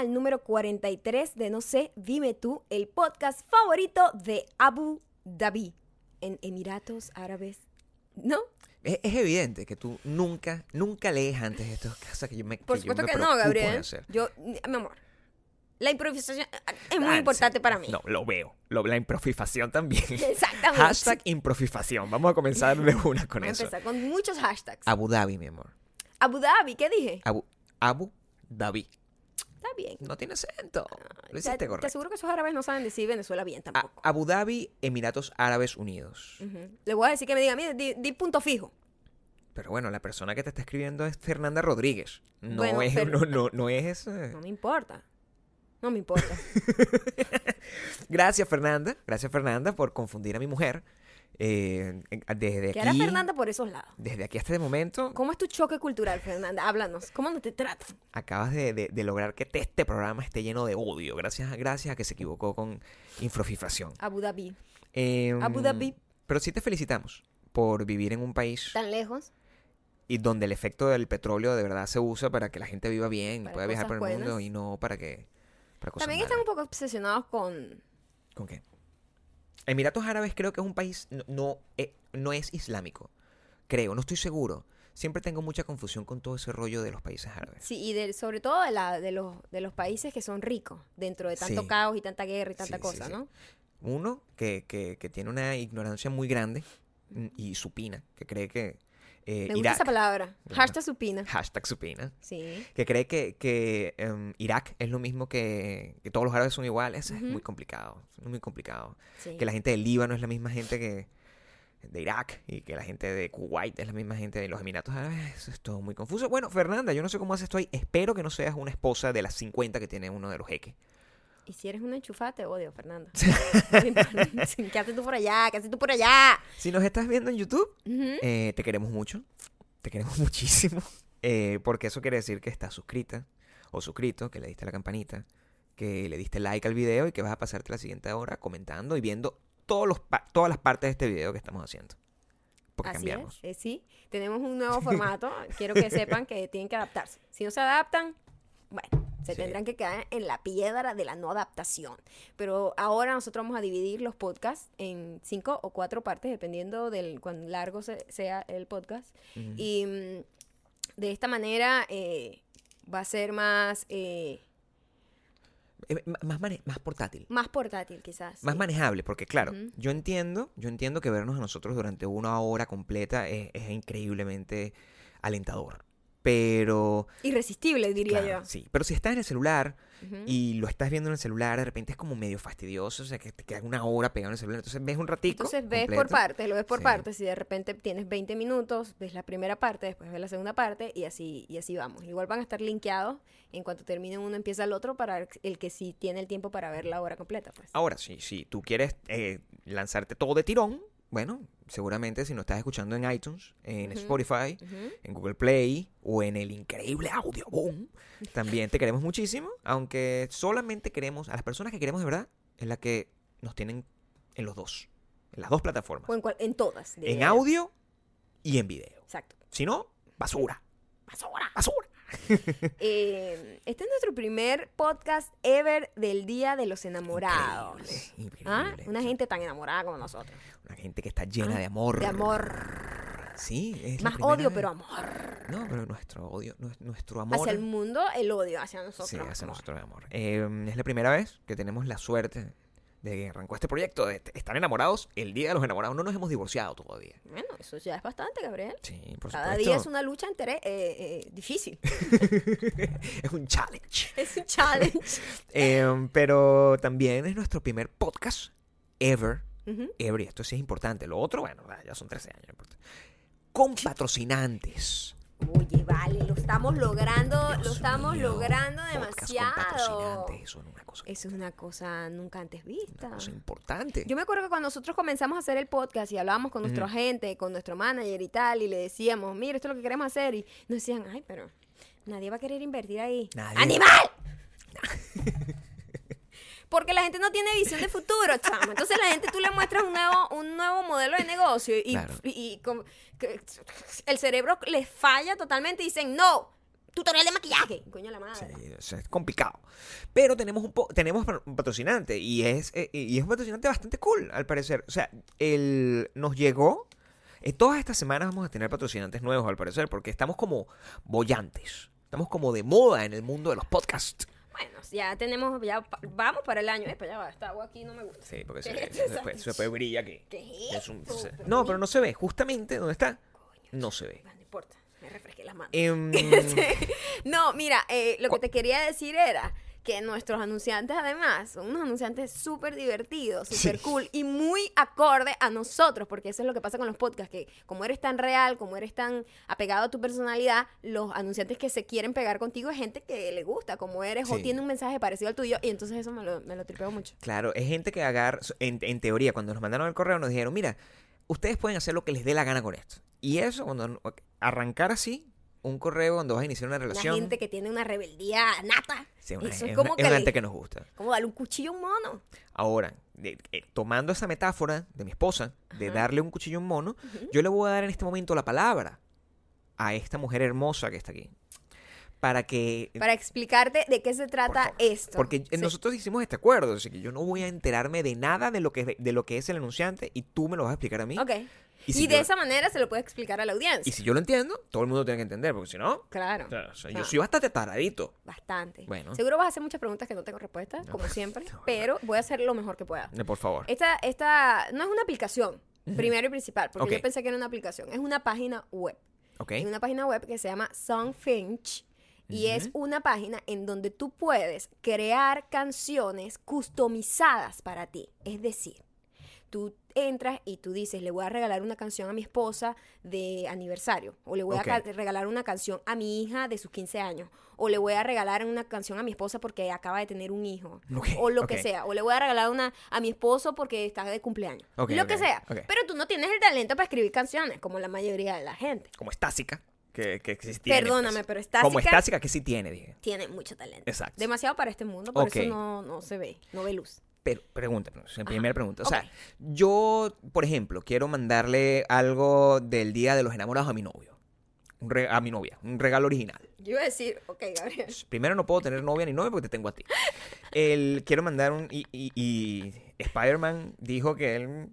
al número 43 de No sé, dime tú, el podcast favorito de Abu Dhabi, en Emiratos Árabes. ¿No? Es, es evidente que tú nunca, nunca lees antes estas cosas que yo me Por que supuesto que no, de Gabriel. Yo, mi amor, la improvisación es muy Ah, importante sí. para mí. No, lo veo. Lo- la improfifación también. Exactamente. Hashtag improfifación. Vamos a comenzar de una con Vamos a eso. empezar con muchos hashtags. Abu Dhabi, mi amor. Abu Dhabi, ¿qué dije? Abu, Abu Dhabi. Está bien. No tiene acento. Lo Te, hiciste te correcto. aseguro que esos árabes no saben decir Venezuela bien A- tampoco. Abu Dhabi, Emiratos Árabes Unidos. Le voy a decir que me diga, mire, di, di punto fijo. Pero bueno, la persona que te está escribiendo es Fernanda Rodríguez. No Bueno, es, pero- no, no, no es. eh. No me importa. No me importa. Gracias, Fernanda. Gracias, Fernanda, por confundir a mi mujer. Eh, desde ¿Qué hará aquí. Fernanda por esos lados? Desde aquí hasta este momento, ¿Cómo es tu choque cultural, Fernanda? Háblanos. ¿Cómo no te tratan? acabas de, de- de lograr que te- este programa esté lleno de odio. Gracias, gracias a que se equivocó con infrofifración. Abu Dhabi. Em, Abu Dhabi. Pero sí te felicitamos por vivir en un país ¿Tan lejos? y donde el efecto del petróleo de verdad se usa para que la gente viva bien y pueda viajar por el mundo y no para que para cosas También están malas. un poco obsesionados con... ¿Con qué? Emiratos Árabes creo que es un país no, no, eh, no es islámico. Creo, no estoy seguro. Siempre tengo mucha confusión con todo ese rollo de los países árabes. Sí, y de- sobre todo de, la, de, los, de los países que son ricos, dentro de tanto Sí. caos y tanta guerra y tanta Sí, cosa, sí. ¿no? Uno que, que, que tiene una ignorancia muy grande y supina, que cree que eh, Me gusta Irak, esa palabra. Hashtag supina. hashtag supina, Sí. que cree que, que em, Irak es lo mismo que, que todos los árabes son iguales. Eso Ujú. Es muy complicado, es muy complicado. sí. Que la gente del Líbano es la misma gente que de Irak y que la gente de Kuwait es la misma gente de los Emiratos Árabes. Eso es todo muy confuso. Bueno, Fernanda, yo no sé cómo haces esto ahí. Espero que no seas una esposa de las 50 que tiene uno de los jeques. Y si eres una enchufada, te odio, Fernanda. ¿Qué haces tú por allá? ¿Qué haces tú por allá? Si nos estás viendo en YouTube, eh, te queremos mucho. Te queremos muchísimo. eh, porque eso quiere decir que estás suscrita o suscrito, que le diste a la campanita, que le diste like al video y que vas a pasarte la siguiente hora comentando y viendo todos los pa- todas las partes de este video que estamos haciendo. Porque Así cambiamos. es, eh, sí. Tenemos un nuevo formato. Quiero que sepan que tienen que adaptarse. Si no se adaptan, bueno, se Sí. tendrán que quedar en la piedra de la no adaptación. Pero ahora nosotros vamos a dividir los podcasts en cinco o cuatro partes, dependiendo del cuán largo se- sea el podcast. Y mm, de esta manera eh, va a ser más, eh, Eh, más, mane- más portátil. más portátil, quizás. Más sí. manejable, porque claro, yo entiendo, yo entiendo que vernos a nosotros durante una hora completa es, es increíblemente alentador. Pero, Irresistible, diría claro, yo. sí, pero si estás en el celular y lo estás viendo en el celular, de repente es como medio fastidioso, o sea, que te queda una hora pegado en el celular, entonces ves un ratito. Entonces ves por partes, lo ves por Sí. partes. Si de repente tienes 20 minutos, ves la primera parte, después ves la segunda parte y así, y así vamos. Igual van a estar linkeados. En cuanto termine uno, empieza el otro para el que sí tiene el tiempo para ver la hora completa. Pues. Ahora, sí, si tú quieres eh, lanzarte todo de tirón, bueno, seguramente si nos estás escuchando en iTunes, en. Spotify, en Google Play o en el increíble Audio Boom. También te queremos muchísimo, aunque solamente queremos, a las personas que queremos de verdad, es la que nos tienen en los dos, en las dos plataformas, O en, cual- en todas. en audio y en video. Exacto. Si no, basura, Basura. basura. Eh, este es nuestro primer podcast ever del Día de los Enamorados. Increíble, ¿Ah? Una gente tan enamorada como nosotros. Una gente que está llena Ah, de amor. De amor. Sí, es Más odio, vez. pero amor. No, pero nuestro odio, nues- nuestro amor. Hacia el mundo, el odio hacia nosotros. Sí, hacia amor. nosotros de amor. Eh, es la primera vez que tenemos la suerte de que arrancó este proyecto de estar enamorados el día de los enamorados. No nos hemos divorciado todavía. Bueno, eso ya es bastante, Gabriel. Sí, por Cada supuesto. día es una lucha entere- eh, eh, difícil. Es un challenge. es un challenge. Eh, pero también es nuestro primer podcast ever. Ujú. Ever, y esto sí es importante. Lo otro, bueno, ya son 13 años. Con patrocinantes. Oye, vale, lo estamos logrando, lo estamos mío, logrando demasiado. Eso es una cosa, Eso es una cosa nunca antes vista. una cosa importante. Yo me acuerdo que cuando nosotros comenzamos a hacer el podcast y hablábamos con nuestro Ujú. agente, con nuestro manager y tal, y le decíamos, mira, esto es lo que queremos hacer, y nos decían, ay, pero nadie va a querer invertir ahí. Nadie. ¡Animal! Porque la gente no tiene visión de futuro, chamo. Entonces la gente tú le muestras un nuevo, un nuevo modelo de negocio y, Claro. y- y como que el cerebro les falla totalmente y dicen, no, tutorial de maquillaje. Coño la madre. Sí, es complicado. Pero tenemos un, po- tenemos un patrocinante y es, eh, y es un patrocinante bastante cool, al parecer. O sea, el, nos llegó. eh, todas estas semanas vamos a tener patrocinantes nuevos, al parecer, porque estamos como bollantes. Estamos como de moda en el mundo de los podcasts. Bueno, ya tenemos, ya pa- vamos para el año. Eh, para allá va, esta agua aquí no me gusta. Sí, porque ¿Qué se, es se, brillar aquí. ¿Qué es Es un- esto? se- Pero no, pero no se ve. Justamente donde está, no se ve. No importa, me refresqué las manos. Em, No, mira, eh, lo que te quería decir era que nuestros anunciantes además son unos anunciantes súper divertidos, súper Sí. cool y muy acorde a nosotros, porque eso es lo que pasa con los podcasts, que como eres tan real, como eres tan apegado a tu personalidad, los anunciantes que se quieren pegar contigo es gente que le gusta como eres o tiene un mensaje parecido al tuyo y entonces eso me lo, me lo tripeo mucho. Claro, es gente que agarra, en, en teoría, cuando nos mandaron el correo nos dijeron, mira, ustedes pueden hacer lo que les dé la gana con esto. Y eso, cuando arrancar así, un correo donde vas a iniciar una La relación, gente que tiene una rebeldía nata. sí, una- eso es, es como una, que es una le- gente que nos gusta. Como darle un cuchillo a un mono. Ahora, eh, tomando esa metáfora de mi esposa, de Ajá. darle un cuchillo a un mono, yo le voy a dar en este momento la palabra a esta mujer hermosa que está aquí. Para que... Para explicarte de qué se trata esto. Porque Sí. nosotros hicimos este acuerdo, así que yo no voy a enterarme de nada de lo que, de lo que es el anunciante y tú me lo vas a explicar a mí. Ok. Y de yo- esa manera se lo puede explicar a la audiencia. Y si yo lo entiendo, todo el mundo tiene que entender, porque si no, Claro. o sea, o sea, yo soy bastante taradito. Bastante. Bueno. Seguro vas a hacer muchas preguntas que no tengo respuesta, como siempre, no. pero voy a hacer lo mejor que pueda. Por favor. Esta, esta no es una aplicación, primero y principal, porque yo pensé que era una aplicación. Es una página web. ¿Ok? Es una página web que se llama Songfinch. Y es una página en donde tú puedes crear canciones customizadas para ti. Es decir, tú entras y tú dices, le voy a regalar una canción a mi esposa de aniversario, o le voy a regalar una canción a mi hija de sus 15 años, o le voy a regalar una canción a mi esposa porque acaba de tener un hijo, o lo que sea, o le voy a regalar una a mi esposo porque está de cumpleaños, lo que sea. Pero tú no tienes el talento para escribir canciones, como la mayoría de la gente. Como Estásica, que, que tiene. Perdóname, pues. pero Estásica Como Estásica, que sí tiene, dije. tiene mucho talento. Exacto. Demasiado para este mundo, por eso no, no se ve, no ve luz. Pero, sea, primera pregunta. O sea, yo, por ejemplo, quiero mandarle algo del Día de los Enamorados a mi novio. Un a mi novia, un regalo original. Yo iba a decir, ok, Gabriel. Primero no puedo tener novia ni novio porque te tengo a ti. El, quiero mandar un... Y, y- y Spider-Man dijo que él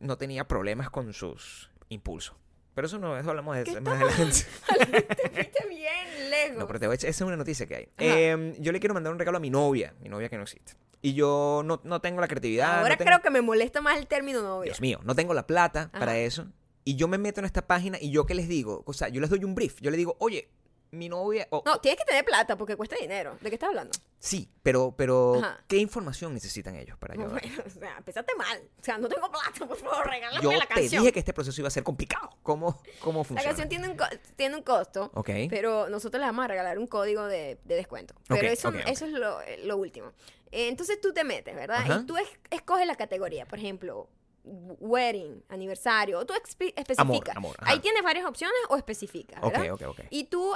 no tenía problemas con sus impulsos. Pero eso no, eso hablamos de ¿Qué eso más adelante. Te fuiste bien No, pero te voy a echar- esa es una noticia que hay. Eh, yo le quiero mandar un regalo a mi novia, mi novia que no existe. Y yo no, no tengo la creatividad. Ahora no tengo- creo que me molesta más el término novia. Dios mío, no tengo la plata Ajá. para eso. Y yo me meto en esta página y yo qué les digo, o sea, yo les doy un brief. Yo les digo, oye, mi novia... o- No, tienes que tener plata porque cuesta dinero. ¿De qué estás hablando? Sí, pero, pero Ajá. ¿qué información necesitan ellos para yo? Bueno, o sea, empezaste mal. O sea, no tengo plata, por favor, regálame Yo la te canción. dije que este proceso iba a ser complicado. ¿Cómo, cómo La funciona? canción tiene un, co- tiene un costo, Ok. pero nosotros le vamos a regalar un código de, de descuento. Pero Ok, eso, eso es lo, lo último. Eh, Entonces tú te metes, ¿verdad? Ajá. Y tú es- escoges la categoría. Por ejemplo, wedding, aniversario. O tú especificas. amor, ajá. Ahí tienes varias opciones o especificas, Ok, ¿verdad? ok, ok. Y tú,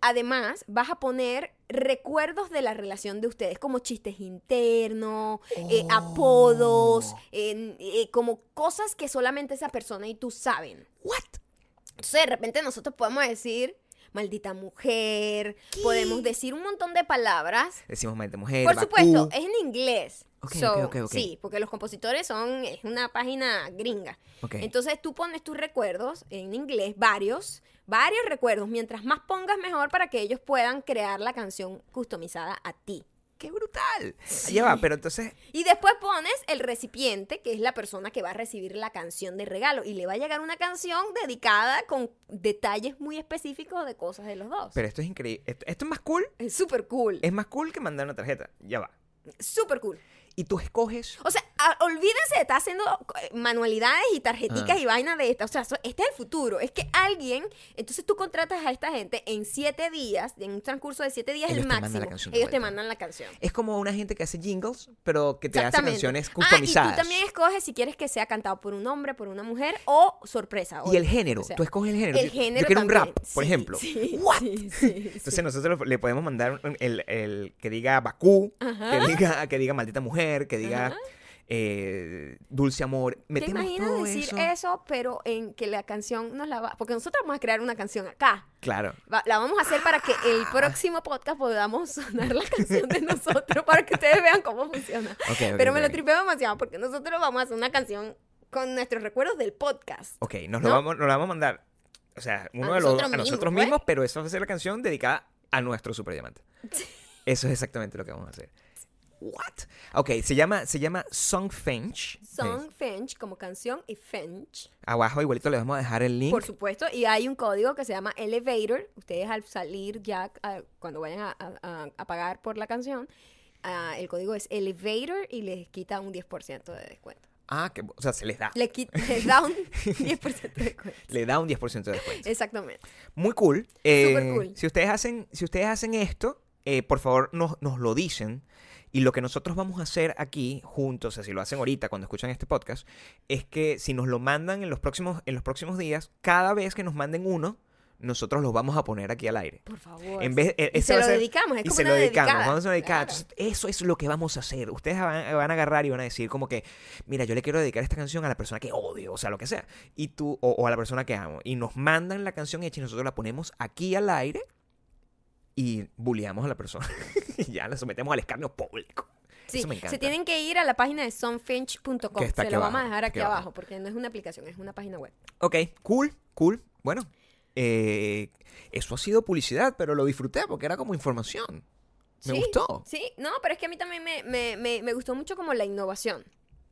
además, vas a poner recuerdos de la relación de ustedes, como chistes internos, eh, Oh. apodos, eh, como cosas que solamente esa persona y tú saben. What? Entonces, de repente nosotros podemos decir, maldita mujer, podemos decir un montón de palabras. Decimos maldita mujer, Por Bakú. supuesto, es en inglés. Ok, So, ok, ok, ok. Sí, porque los compositores son, es una página gringa. Entonces tú pones tus recuerdos en inglés, varios, varios recuerdos. Mientras más pongas, mejor para que ellos puedan crear la canción customizada a ti. ¡Qué brutal! Ya va, pero entonces... Y después pones el recipiente, que es la persona que va a recibir la canción de regalo. Y le va a llegar una canción dedicada con detalles muy específicos de cosas de los dos. Pero esto es increíble. Esto, esto es más cool. es súper cool. Es más cool que mandar una tarjeta. Ya va. Súper cool. Y tú escoges... O sea, a- olvídense de estar haciendo eh, manualidades y tarjeticas Ah. y vainas de estas. O sea, so- este es el futuro. Es que alguien, entonces tú contratas a esta gente en siete días, en un transcurso de siete días Ellos el máximo. ellos te mandan la canción. Es como una gente que hace jingles, pero que te hace canciones Ah, customizadas. y tú también escoges si quieres que sea cantado por un hombre, por una mujer o sorpresa. Y el género, o sea, tú escoges el género. El género Yo quiero un rap, por Sí, ejemplo. sí, What? sí, sí, Entonces nosotros le podemos mandar el, el que diga Bakú, Ajá. que diga, que diga maldita mujer, que diga Ajá. eh, dulce amor. ¿Te imaginas decir eso. eso. pero en que la canción nos la va... Porque nosotros vamos a crear una canción acá. Claro. Va- la vamos a hacer para que el próximo podcast podamos sonar la canción de nosotros, para que ustedes vean cómo funciona. Ok, ok, Pero me lo ok. tripeo demasiado porque nosotros vamos a hacer una canción con nuestros recuerdos del podcast. Ok, nos lo, ¿No? vamos, nos lo vamos a mandar. O sea, uno A de los nosotros a nosotros mismos, mismos, pues. pero esa va a ser la canción dedicada a nuestro super diamante. Eso es exactamente lo que vamos a hacer. What? Ok, se llama, se llama Song Finch. Song Finch como canción y Finch, Abajo igualito le vamos a dejar el link. por supuesto. Y hay un código que se llama Elevator. Ustedes al salir ya, cuando vayan a, a- pagar por la canción, el código es Elevator y les quita un 10% de descuento. Ah, que, o sea, se les da. Le les da un 10% de descuento. Le da un 10% de descuento. Exactamente. Muy cool. Eh, Súper cool. Si ustedes hacen, si ustedes hacen esto, eh, por favor nos, nos lo dicen. Y lo que nosotros vamos a hacer aquí juntos, o sea, si lo hacen ahorita cuando escuchan este podcast, es que si nos lo mandan en los próximos, en los próximos días, cada vez que nos manden uno, nosotros los vamos a poner aquí al aire. Por favor. En vez, e- y se lo ser- dedicamos, es y como se una lo dedicamos, dedicada. vamos a dedicar. Claro. Entonces, eso es lo que vamos a hacer. Ustedes van, van a agarrar y van a decir como que, mira, yo le quiero dedicar esta canción a la persona que odio, o sea, lo que sea. Y tú, o, o a la persona que amo. Y nos mandan la canción hecha y nosotros la ponemos aquí al aire y bulleamos a la persona. y ya la sometemos al escarnio público. Sí, Eso me encanta. se tienen que ir a la página de sonfinch.com. Se lo vamos a dejar aquí aquí abajo, abajo. porque no es una aplicación, es una página web. Ok, cool, cool. Bueno, eh, eso ha sido publicidad, pero lo disfruté porque era como información. Me Sí, gustó. Sí, no, pero es que a mí también me, me, me, me gustó mucho como la innovación.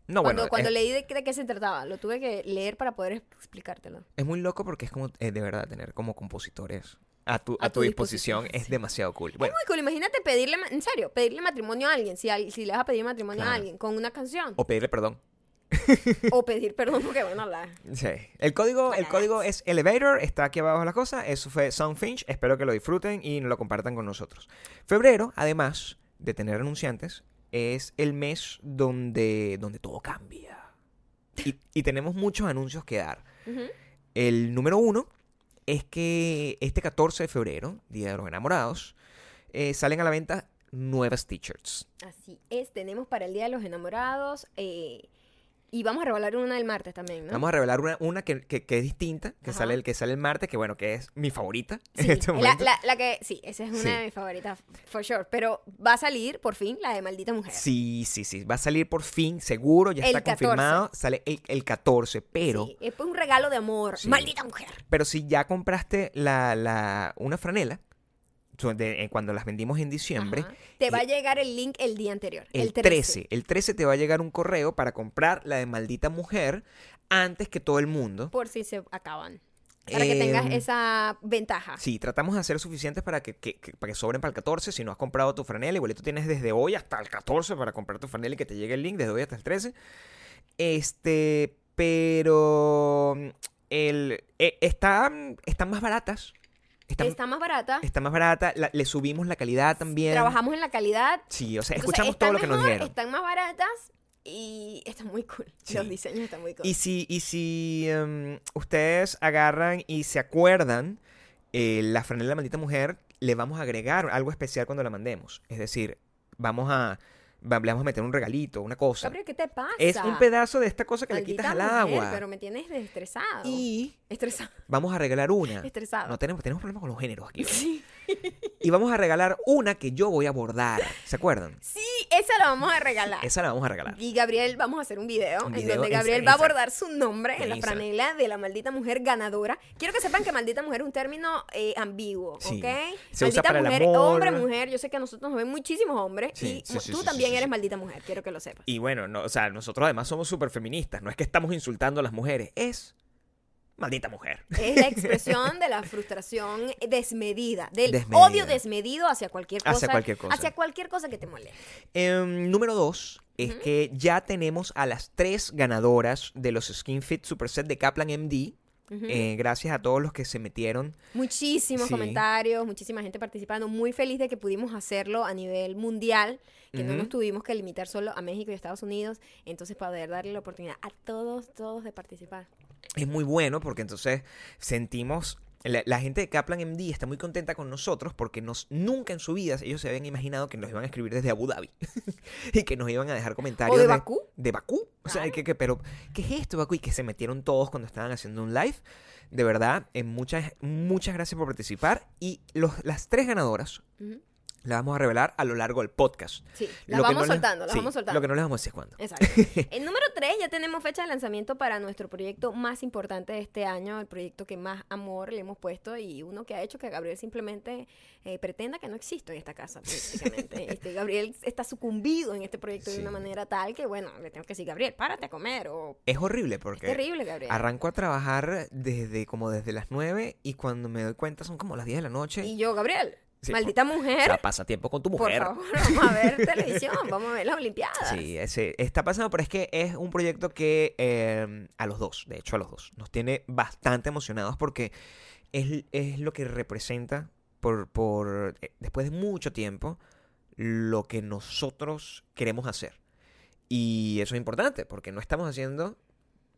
No, cuando bueno, cuando es- leí de, de qué se trataba, lo tuve que leer para poder explicártelo. Es muy loco porque es como, eh, de verdad, tener como compositores a tu, a A tu tu disposición, disposición, es demasiado cool. Es Bueno, muy cool, imagínate pedirle, en serio, pedirle matrimonio a alguien, si, si le vas a pedir matrimonio a alguien con una canción. o pedirle perdón. O pedir perdón, porque bueno, la... Sí. El código, el código es Elevator, está aquí abajo la cosa. Eso fue Soundfinch. Espero que lo disfruten y lo compartan con nosotros. Febrero, además de tener anunciantes, es el mes donde, donde todo cambia. Y, y tenemos muchos anuncios que dar. El número uno es que este 14 de febrero, Día de los Enamorados, eh, salen a la venta nuevas t-shirts. Así es, tenemos para el Día de los Enamorados eh, y vamos a revelar una el martes también, ¿no? Vamos a revelar una, una que, que- que es distinta, que Ajá. sale, el, que sale el martes, que bueno, que es mi favorita en Sí, este la, momento. la- la que, sí, esa es una Sí. de mis favoritas, for sure. Pero va a salir, por fin, la de Maldita Mujer. Sí, sí, sí. Va a salir por fin, seguro, ya El está 14. confirmado. Sale el, el 14, pero, Sí, es un regalo de amor. Maldita Mujer. pero si ya compraste la, la, una franela, de- eh, cuando las vendimos en diciembre, Ajá. Te va a llegar el link el día anterior. el 13. El 13 te va a llegar un correo para comprar la de maldita mujer antes que todo el mundo. Por si se acaban. Para que tengas Em, esa ventaja. Sí, tratamos de hacer suficientes para que, que- que- para que sobren para el 14. Si no has comprado tu franela, igualito tienes desde hoy hasta el 14 para comprar tu franela y que te llegue el link desde hoy hasta el 13. Este, pero mm, el, eh, está, están más baratas. Están, Está más barata. está más barata. la- le subimos la calidad también. Trabajamos en la calidad. Sí, o sea, Entonces, escuchamos todo lo que nos dijeron. Están más baratas y están muy cool. Sí. Los diseños están muy cool. Y si, y si em, ustedes agarran y se acuerdan, eh, la franela de maldita mujer, le vamos a agregar algo especial cuando la mandemos. Es decir, vamos a, le vamos a meter un regalito, una cosa. Gabriel, ¿qué te pasa? Es un pedazo de esta cosa que Maldita le quitas al mujer, agua. Pero me tienes estresado. Y Estresado. vamos a regalar una. Estresado. No tenemos, tenemos problemas con los géneros aquí. ¿verdad? Sí. Y vamos a regalar una que yo voy a bordar. ¿Se acuerdan? Sí, esa la vamos a regalar. Esa la vamos a regalar. Y Gabriel, vamos a hacer un video, Un en donde Gabriel va a abordar su nombre en, En la Instagram. franela de la maldita mujer ganadora. Quiero que sepan que maldita mujer es un término eh, ambiguo, Sí. ¿ok? Se maldita usa para el mujer, amor. hombre, mujer. Yo sé que a nosotros nos ven muchísimos hombres Sí, y sí, tú también eres maldita mujer. Quiero que lo sepas. Y bueno, no, o sea, nosotros además somos súper feministas. No es que estamos insultando a las mujeres. Es maldita mujer. Es la expresión de la frustración desmedida, del Desmedida. odio desmedido hacia cualquier cosa. Hacia cualquier cosa. Hacia cualquier cosa que te moleste. Em, número dos es que ya tenemos a las tres ganadoras de los Skin Fit Superset de Kaplan MD. Ujú. eh, gracias a todos los que se metieron. Muchísimos Sí. comentarios, muchísima gente participando. Muy feliz de que pudimos hacerlo a nivel mundial, que no nos tuvimos que limitar solo a México y Estados Unidos. Entonces, poder darle la oportunidad a todos, todos de participar. Es muy bueno porque entonces sentimos... La, la gente de Kaplan MD está muy contenta con nosotros porque nos, nunca en su vida ellos se habían imaginado que nos iban a escribir desde Abu Dhabi y que nos iban a dejar comentarios O de Bakú. de Bakú. O sea, que, que- pero ¿qué es esto, Bakú? Y que se metieron todos cuando estaban haciendo un live. De verdad, eh, muchas, muchas gracias por participar. Y los, las tres ganadoras Ujú. Las vamos a revelar a lo largo del podcast. Sí, Lo las vamos no les- soltando, las sí, vamos soltando. Lo que no les vamos a decir es cuándo. Exacto. En número 3 ya tenemos fecha de lanzamiento para nuestro proyecto más importante de este año, el proyecto que más amor le hemos puesto y uno que ha hecho que Gabriel simplemente eh, pretenda que no existo en esta casa prácticamente. este, Gabriel está sucumbido en este proyecto de Sí. una manera tal que, bueno, le tengo que decir, Gabriel, párate a comer o... Es horrible Es porque terrible, Gabriel. arranco a trabajar desde como desde las 9 y cuando me doy cuenta son como las 10 de la noche. Y yo, Gabriel, Sí, maldita O mujer, sea, pasa tiempo con tu por mujer. favor, vamos a ver televisión, vamos a ver las Olimpiadas. Sí, ese, está pasando, pero es que es un proyecto que eh, a los dos, de hecho a los dos, nos tiene bastante emocionados porque es, es lo que representa por, por eh, después de mucho tiempo lo que nosotros queremos hacer. Y eso es importante porque no estamos haciendo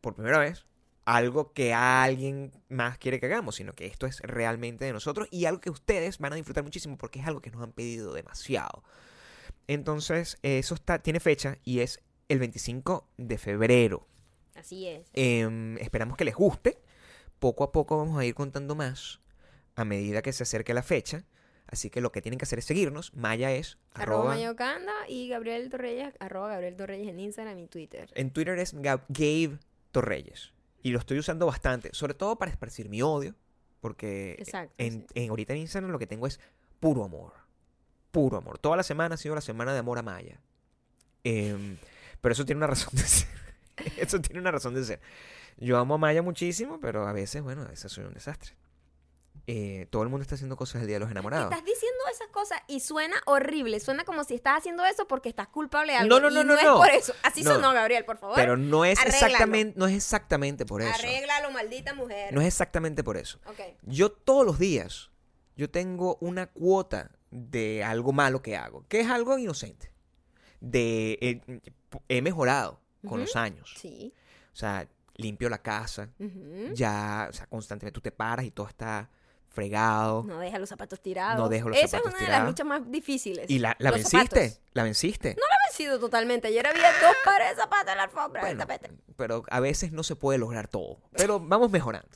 por primera vez algo que alguien más quiere que hagamos, sino que esto es realmente de nosotros y algo que ustedes van a disfrutar muchísimo porque es algo que nos han pedido demasiado. Entonces, eso está, tiene fecha y es el 25 de febrero. Así es. Em, esperamos que les guste. Poco a poco vamos a ir contando más a medida que se acerque la fecha. Así que lo que tienen que hacer es seguirnos. Maya es Arroba arroba- Mayocanda y Gabriel Torreyes, arroba Gabriel Torreyes en Instagram y Twitter. En Twitter es Gab- Gabe Torreyes. Y lo estoy usando bastante, sobre todo para esparcir mi odio. Porque Exacto, en, sí. en- ahorita en Instagram lo que tengo es puro amor. Puro amor. Toda la semana ha sido la semana de amor a Maya. Em, pero eso tiene una razón de ser. eso tiene una razón de ser. Yo amo a Maya muchísimo, pero a veces, bueno, a veces soy un desastre. Eh, todo el mundo está haciendo cosas el Día de los Enamorados. Estás diciendo esas cosas y suena horrible. Suena como si estás haciendo eso porque estás culpable de algo. No, no, y no, no, es no. por eso. Así No. sonó, Gabriel, por favor. Pero no es Arréglalo. exactamente, no es exactamente por eso. Arréglalo, maldita mujer. No es exactamente por eso. Ok. Yo todos los días, yo tengo una cuota de algo malo que hago, que es algo inocente. De, eh, he mejorado con los años. Sí. O sea, limpio la casa, ya, o sea, constantemente tú te paras y todo está fregado. No deja los zapatos tirados. No dejo los Esa zapatos es una de tirados. las luchas más difíciles. Y la, la venciste, zapatos. la venciste. No la he vencido totalmente. Ayer había dos pares de zapatos en la alfombra Bueno, pero a veces no se puede lograr todo. Pero vamos mejorando.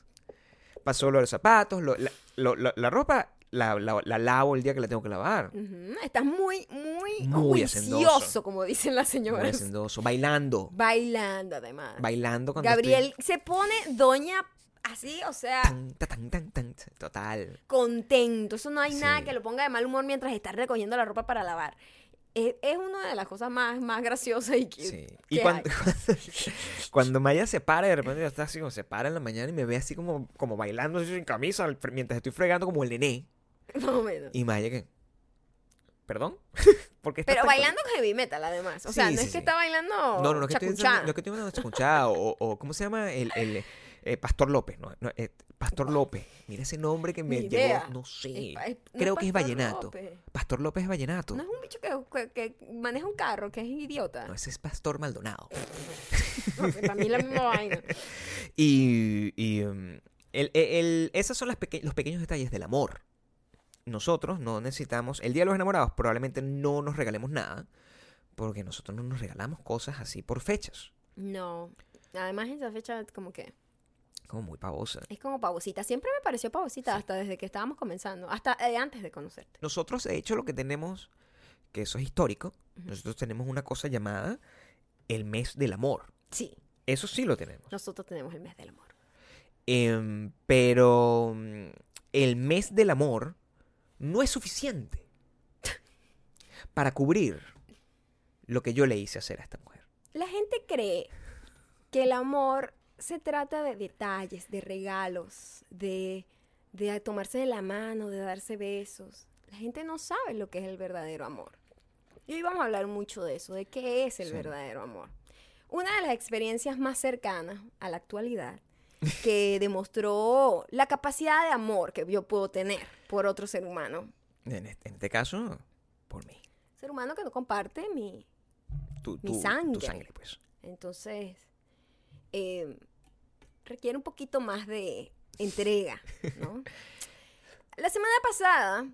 Pasó lo de los zapatos, lo- la, lo- la- la ropa la, la- la lavo el día que la tengo que lavar. Ujú. Estás muy, muy, Muy juicioso, como dicen las Muy señoras. hacendoso, bailando. Bailando, además. Bailando cuando Gabriel se pone doña así, o sea, tan, tan, tan, tan, total. contento. Eso no hay nada que lo ponga de mal humor mientras está recogiendo la ropa para lavar. Es, es una de las cosas más, más graciosas y que, Sí. que Y cuando, cuando, cuando Maya se para, y de repente está así como se para en la mañana y me ve así como, como bailando así sin camisa mientras estoy fregando como el nené. Más o menos. Y Maya que... ¿Perdón? Porque Pero bailando heavy metal, además. O sea, no sí, es que sí. está bailando No, no, no, que estoy chacuchá. diciendo- lo que estoy es chacuchá, o, o ¿cómo se llama? El, el, eh, Pastor López, no, no, eh, Pastor López. Mira ese nombre que me llegó, no sé. Es no Creo que es vallenato. López. Pastor López es vallenato. No es un bicho que, que- que maneja un carro, que es idiota. No, ese es Pastor Maldonado. Para mí la misma vaina. Y, y, um, el, el- esos son las peque- los pequeños detalles del amor. Nosotros no necesitamos, el Día de los Enamorados probablemente no nos regalemos nada, porque nosotros no nos regalamos cosas así por fechas, No. Además, esa fecha como que como muy pavosa. es como pavosita. Siempre me pareció pavosita hasta desde que estábamos comenzando. Hasta eh, antes de conocerte. Nosotros, de hecho, lo que tenemos, que eso es histórico, nosotros tenemos una cosa llamada el mes del amor. Sí, Eso sí lo tenemos. nosotros tenemos el mes del amor. Em, pero mm, el mes del amor no es suficiente para cubrir lo que yo le hice hacer a esta mujer. La gente cree que el amor se trata de detalles, de regalos, de, de tomarse de la mano, de darse besos. La gente no sabe lo que es el verdadero amor. Y hoy vamos a hablar mucho de eso, de qué es el Sí. verdadero amor. Una de las experiencias más cercanas a la actualidad que demostró la capacidad de amor que yo puedo tener por otro ser humano. En este, en este caso, por mí. Ser humano que no comparte mi, Tu, Mi tu- sangre. Tu sangre, pues. Entonces, eh, requiere un poquito más de entrega, ¿no? La semana pasada,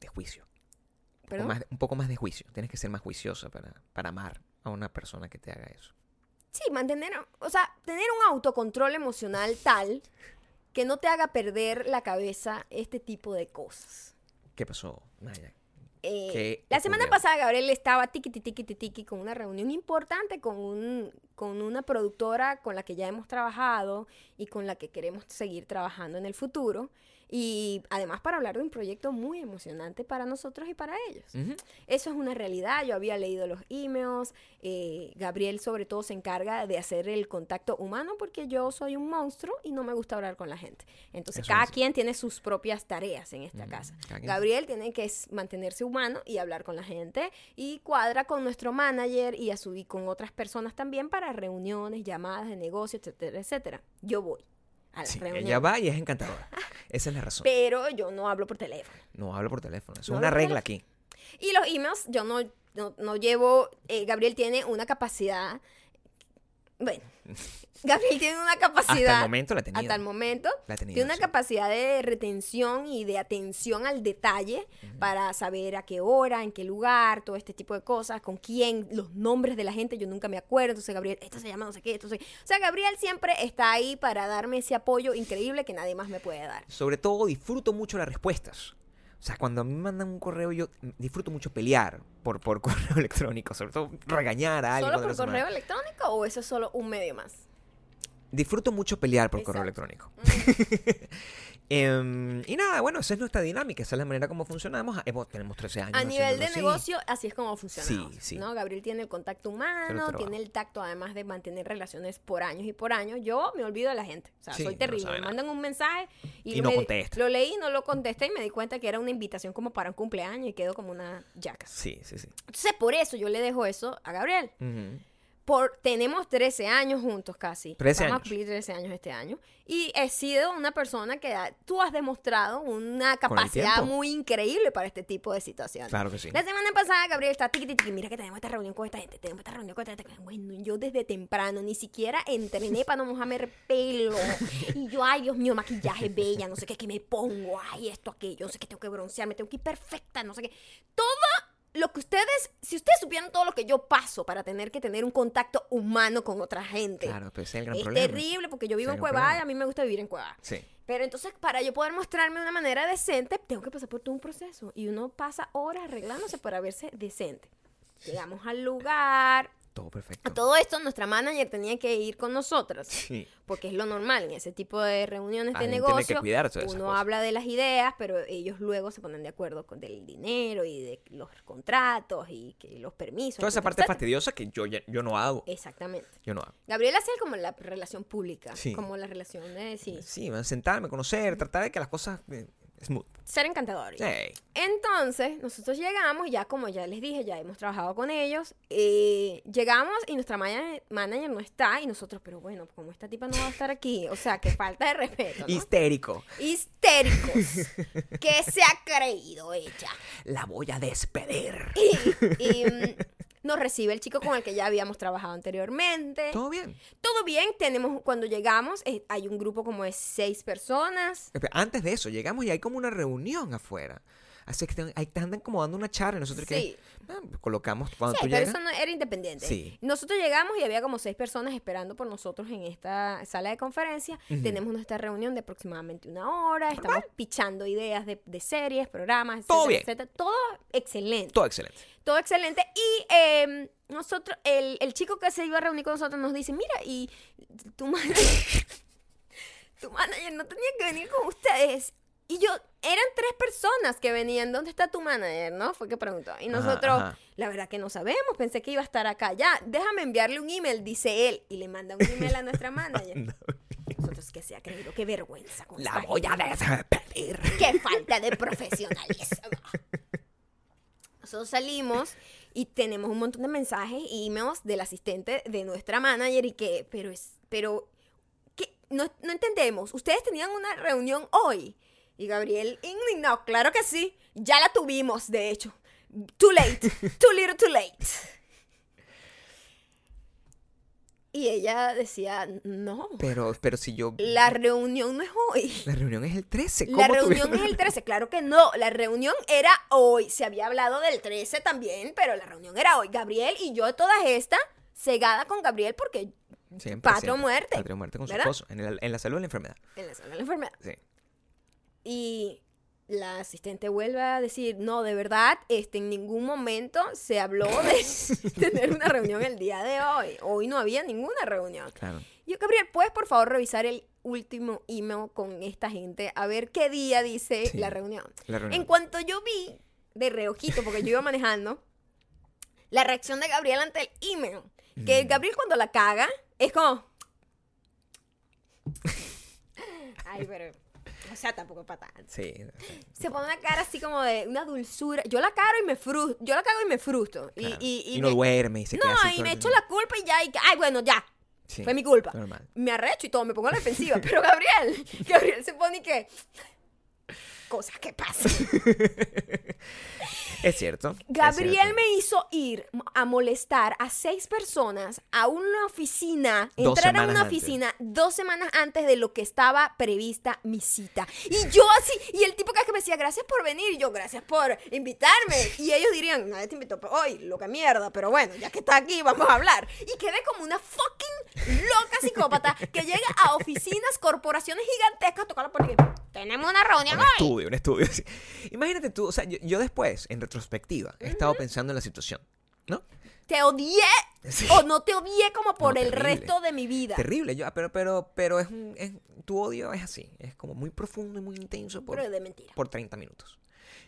De juicio. Un poco, ¿Perdón? más, un poco más de juicio. Tienes que ser más juiciosa para, para amar a una persona que te haga eso. sí, mantener, o sea, tener un autocontrol emocional tal que no te haga perder la cabeza este tipo de cosas. ¿Qué pasó, Maya? Eh, ¿Qué la semana ocurrió? pasada Gabriel estaba tiquiti tiquiti tiqui con una reunión importante con un con una productora con la que ya hemos trabajado y con la que queremos seguir trabajando en el futuro y además para hablar de un proyecto muy emocionante para nosotros y para ellos. Eso es una realidad. Yo había leído los emails. eh, Gabriel, sobre todo, se encarga de hacer el contacto humano porque yo soy un monstruo y no me gusta hablar con la gente. Entonces, Eso cada es. quien tiene sus propias tareas en esta casa. Gabriel tiene que mantenerse humano y hablar con la gente y cuadra con nuestro manager y, a su, y con otras personas también para reuniones, llamadas de negocio, etcétera, etcétera. Yo voy a las Sí, reuniones. ella va y es encantadora. Esa es la razón. Pero yo no hablo por teléfono. No hablo por teléfono. Eso No es una regla aquí. Y los emails, yo no, no, no llevo. eh, Gabriel tiene una capacidad. Bueno, Gabriel tiene una capacidad. Hasta el momento la tenido. hasta el momento, La tenido, Tiene una sí. capacidad de retención y de atención al detalle para saber a qué hora, en qué lugar, todo este tipo de cosas, con quién, los nombres de la gente, yo nunca me acuerdo. Entonces, Gabriel, esto se llama no sé qué, esto se... O sea, Gabriel siempre está ahí para darme ese apoyo increíble que nadie más me puede dar. Sobre todo disfruto mucho las respuestas. O sea, cuando a mí me mandan un correo, yo disfruto mucho pelear por, por correo electrónico. Sobre todo regañar a alguien. ¿Solo por correo electrónico o eso es solo un medio más? Disfruto mucho pelear por correo electrónico. Em, y nada, bueno, esa es nuestra dinámica, esa es la manera como funcionamos. Hemos- tenemos 13 años. A nivel de así. negocio, así es como funciona. Sí, sí. ¿no? Gabriel tiene el contacto humano, tiene el tacto, además de mantener relaciones por años y por años. Yo me olvido de la gente. O sea, Sí, soy terrible. me mandan un mensaje y, Y no me- contesta. Lo leí, no lo contesté y me di cuenta que era una invitación como para un cumpleaños y quedo como una yaca. Sí, sí, sí. Entonces, por eso yo le dejo eso a Gabriel. Ujú. Por, tenemos 13 años juntos casi. 13 Vamos a años. cumplir 13 años este año. Y he sido una persona que tú has demostrado una capacidad muy increíble para este tipo de situaciones. Claro que sí. La semana pasada Gabriel está tiqui, tiqui, mira que tenemos esta reunión con esta gente, tenemos esta reunión con esta gente. Bueno, yo desde temprano ni siquiera entrené para no mojarme el pelo. Y yo, ay, Dios mío, maquillaje bella, no sé qué, que me pongo, ay, esto, aquello, no sé qué, tengo que broncearme, tengo que ir perfecta, no sé qué. Todo lo que ustedes, si ustedes supieran todo lo que yo paso para tener que tener un contacto humano con otra gente. Claro, pues es el gran es problema. terrible porque yo vivo en es Cueva y a mí me gusta vivir en Cueva. Sí. Pero entonces, para yo poder mostrarme de una manera decente, tengo que pasar por todo un proceso. Y uno pasa horas arreglándose para verse decente. Llegamos al lugar. Todo perfecto. A todo esto, nuestra manager tenía que ir con nosotras. Sí. Porque es lo normal en ese tipo de reuniones de Alguien tiene que negocio. cuidarse de esas uno habla de las ideas, pero ellos luego se ponen de acuerdo con del dinero y de los contratos y que los permisos. Toda esa parte etcétera. fastidiosa que yo, ya- yo no hago. Exactamente. Yo no hago. Gabriel hace como la relación pública, Sí. como la relación de sí, Sí, van a sentarme, conocer, tratar de que las cosas eh, smooth. ser encantador. Sí. Entonces, nosotros llegamos, ya como ya les dije, ya hemos trabajado con ellos, eh, llegamos y nuestra manager, manager no está y nosotros, pero bueno, como esta tipa no va a estar aquí, o sea, que falta de respeto, ¿no? Histérico. Histéricos. ¿Qué se ha creído ella? La voy a despedir. Y, y, mm, nos recibe el chico con el que ya habíamos trabajado anteriormente. ¿Todo bien? Todo bien, tenemos, cuando llegamos, eh, hay un grupo como de seis personas. Antes de eso, llegamos y hay como una reunión afuera. Así que te, ahí te andan como dando una charla. Nosotros Sí. que ah, colocamos cuando Sí, tú pero llegas. eso no era independiente. Sí. Nosotros llegamos y había como seis personas esperando por nosotros en esta sala de conferencia. Tenemos nuestra reunión de aproximadamente una hora. Estamos pichando ideas de, de series, programas, Todo etcétera, bien. etcétera. Todo excelente. Todo excelente. Todo excelente. Y eh, nosotros, el, el chico que se iba a reunir con nosotros nos dice, mira, y tu manager, tu manager no tenía que venir con ustedes. Y yo, eran tres personas que venían. ¿Dónde está tu manager? ¿No? Fue que preguntó. Y nosotros, ajá. la verdad que no sabemos. Pensé que iba a estar acá. Ya, déjame enviarle un email, dice él. Y le manda un email a nuestra manager. Nosotros que se ha creído. Qué vergüenza. con La voy a despedir. ¡Qué falta de profesionalismo! Nosotros salimos y tenemos un montón de mensajes y emails del asistente de nuestra manager y que, pero es, pero, ¿qué? No, no entendemos. Ustedes tenían una reunión hoy. Y Gabriel, indignado, claro que sí. Ya la tuvimos, de hecho. Too late. Too little too late. Y ella decía, no, Pero, pero si yo. la reunión no es hoy. La reunión es el 13. ¿Cómo La reunión es el 13, claro que no. La reunión era hoy. Se había hablado del 13 también, pero la reunión era hoy. Gabriel y yo, todas estas, cegada con Gabriel porque Siempre, patria o siempre. muerte. Patria o muerte con su esposo. En, el- en la salud en la enfermedad. En la zona de la enfermedad. Sí. Y la asistente vuelve a decir, no, de verdad, este, en ningún momento se habló de tener una reunión el día de hoy. Hoy no había ninguna reunión. Claro. Yo, Gabriel, ¿puedes por favor revisar el último email con esta gente a ver qué día dice Sí. la reunión? La reunión. En cuanto yo vi de reojito, porque yo iba manejando, la reacción de Gabriel ante el email. Que Mm. Gabriel cuando la caga es como... Ay, pero... O sea, tampoco es para tanto. Sí. Se pone una cara así como de una dulzura. Yo la cago y me frustro. Yo la cago y me frustro. Y, y, y no me- duerme y se queda No, y me echo la culpa y ya. Y, que- ay, bueno, ya. Sí, Fue mi culpa. Normal. Me arrecho y todo, me pongo a la defensiva. Pero Gabriel, Gabriel se pone y que. Cosas que pasan. Es cierto. es Gabriel cierto. me hizo ir a molestar a seis personas a una oficina, Dos entrar a una antes. oficina dos semanas antes de lo que estaba prevista mi cita. Y yo así, y el tipo que me decía, gracias por venir, y yo, gracias por invitarme. Y ellos dirían, nadie te invitó hoy, loca mierda, pero bueno, ya que está aquí, vamos a hablar. Y quedé como una fucking loca psicópata que llega a oficinas, corporaciones gigantescas a tocar la puerta tenemos una reunión Un hoy. estudio, un estudio. Imagínate tú, o sea, yo, yo después, en retrospectiva, he estado pensando en la situación, ¿no? te odié Sí. o no te odié como por No, el terrible. resto de mi vida. Terrible, yo, pero, pero, pero es, un- es- tu odio es así, es como muy profundo y muy intenso por, Pero de mentira. por 30 minutos.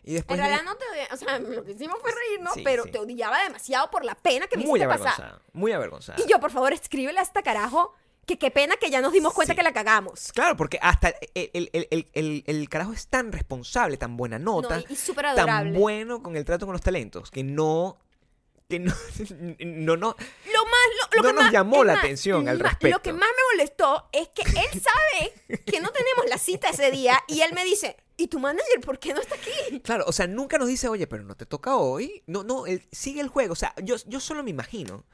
Y En después de- realidad no te odié, o sea, lo que hicimos fue reírnos, Sí, pero sí. te odiaba demasiado por la pena que me muy hiciste pasar. muy avergonzada. Y yo, por favor, escríbele a esta carajo que qué pena que ya nos dimos cuenta Sí. que la cagamos. Claro, porque hasta el, el- el- el- carajo es tan responsable, tan buena nota, No, y, y tan bueno con el trato con los talentos, que no... Que no, no, no, Lo más, lo, lo No que nos más- llamó la más, atención al ma- Lo respecto. que más me molestó es que él sabe que no tenemos la cita ese día y él me dice, ¿y tu manager por qué no está aquí? Claro, o sea, nunca nos dice, oye, pero no te toca hoy. No, no, él sigue el juego. O sea, yo, yo solo me imagino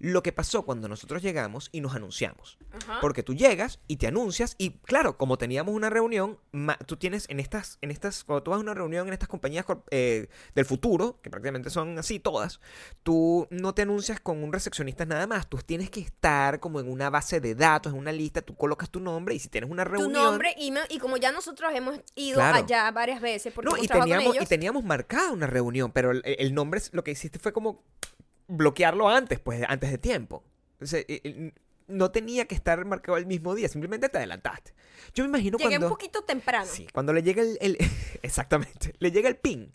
lo que pasó cuando nosotros llegamos y nos anunciamos. Ajá. Porque tú llegas y te anuncias y claro, como teníamos una reunión, tú tienes en estas, en estas, cuando tú vas a una reunión en estas compañías eh, del futuro, que prácticamente son así todas, tú no te anuncias con un recepcionista nada más, tú tienes que estar como en una base de datos, en una lista, tú colocas tu nombre y si tienes una Tu reunión... nombre, email, y como ya nosotros hemos ido Claro. allá varias veces porque No, hemos y con teníamos, y teníamos marcada una reunión, pero el, el nombre lo que hiciste fue como bloquearlo antes, pues antes de tiempo. Eh, eh, no tenía que estar marcado el mismo día, simplemente te adelantaste. Yo me imagino llegué cuando... un poquito temprano. Sí, cuando le llega el, el- exactamente, le llega el ping,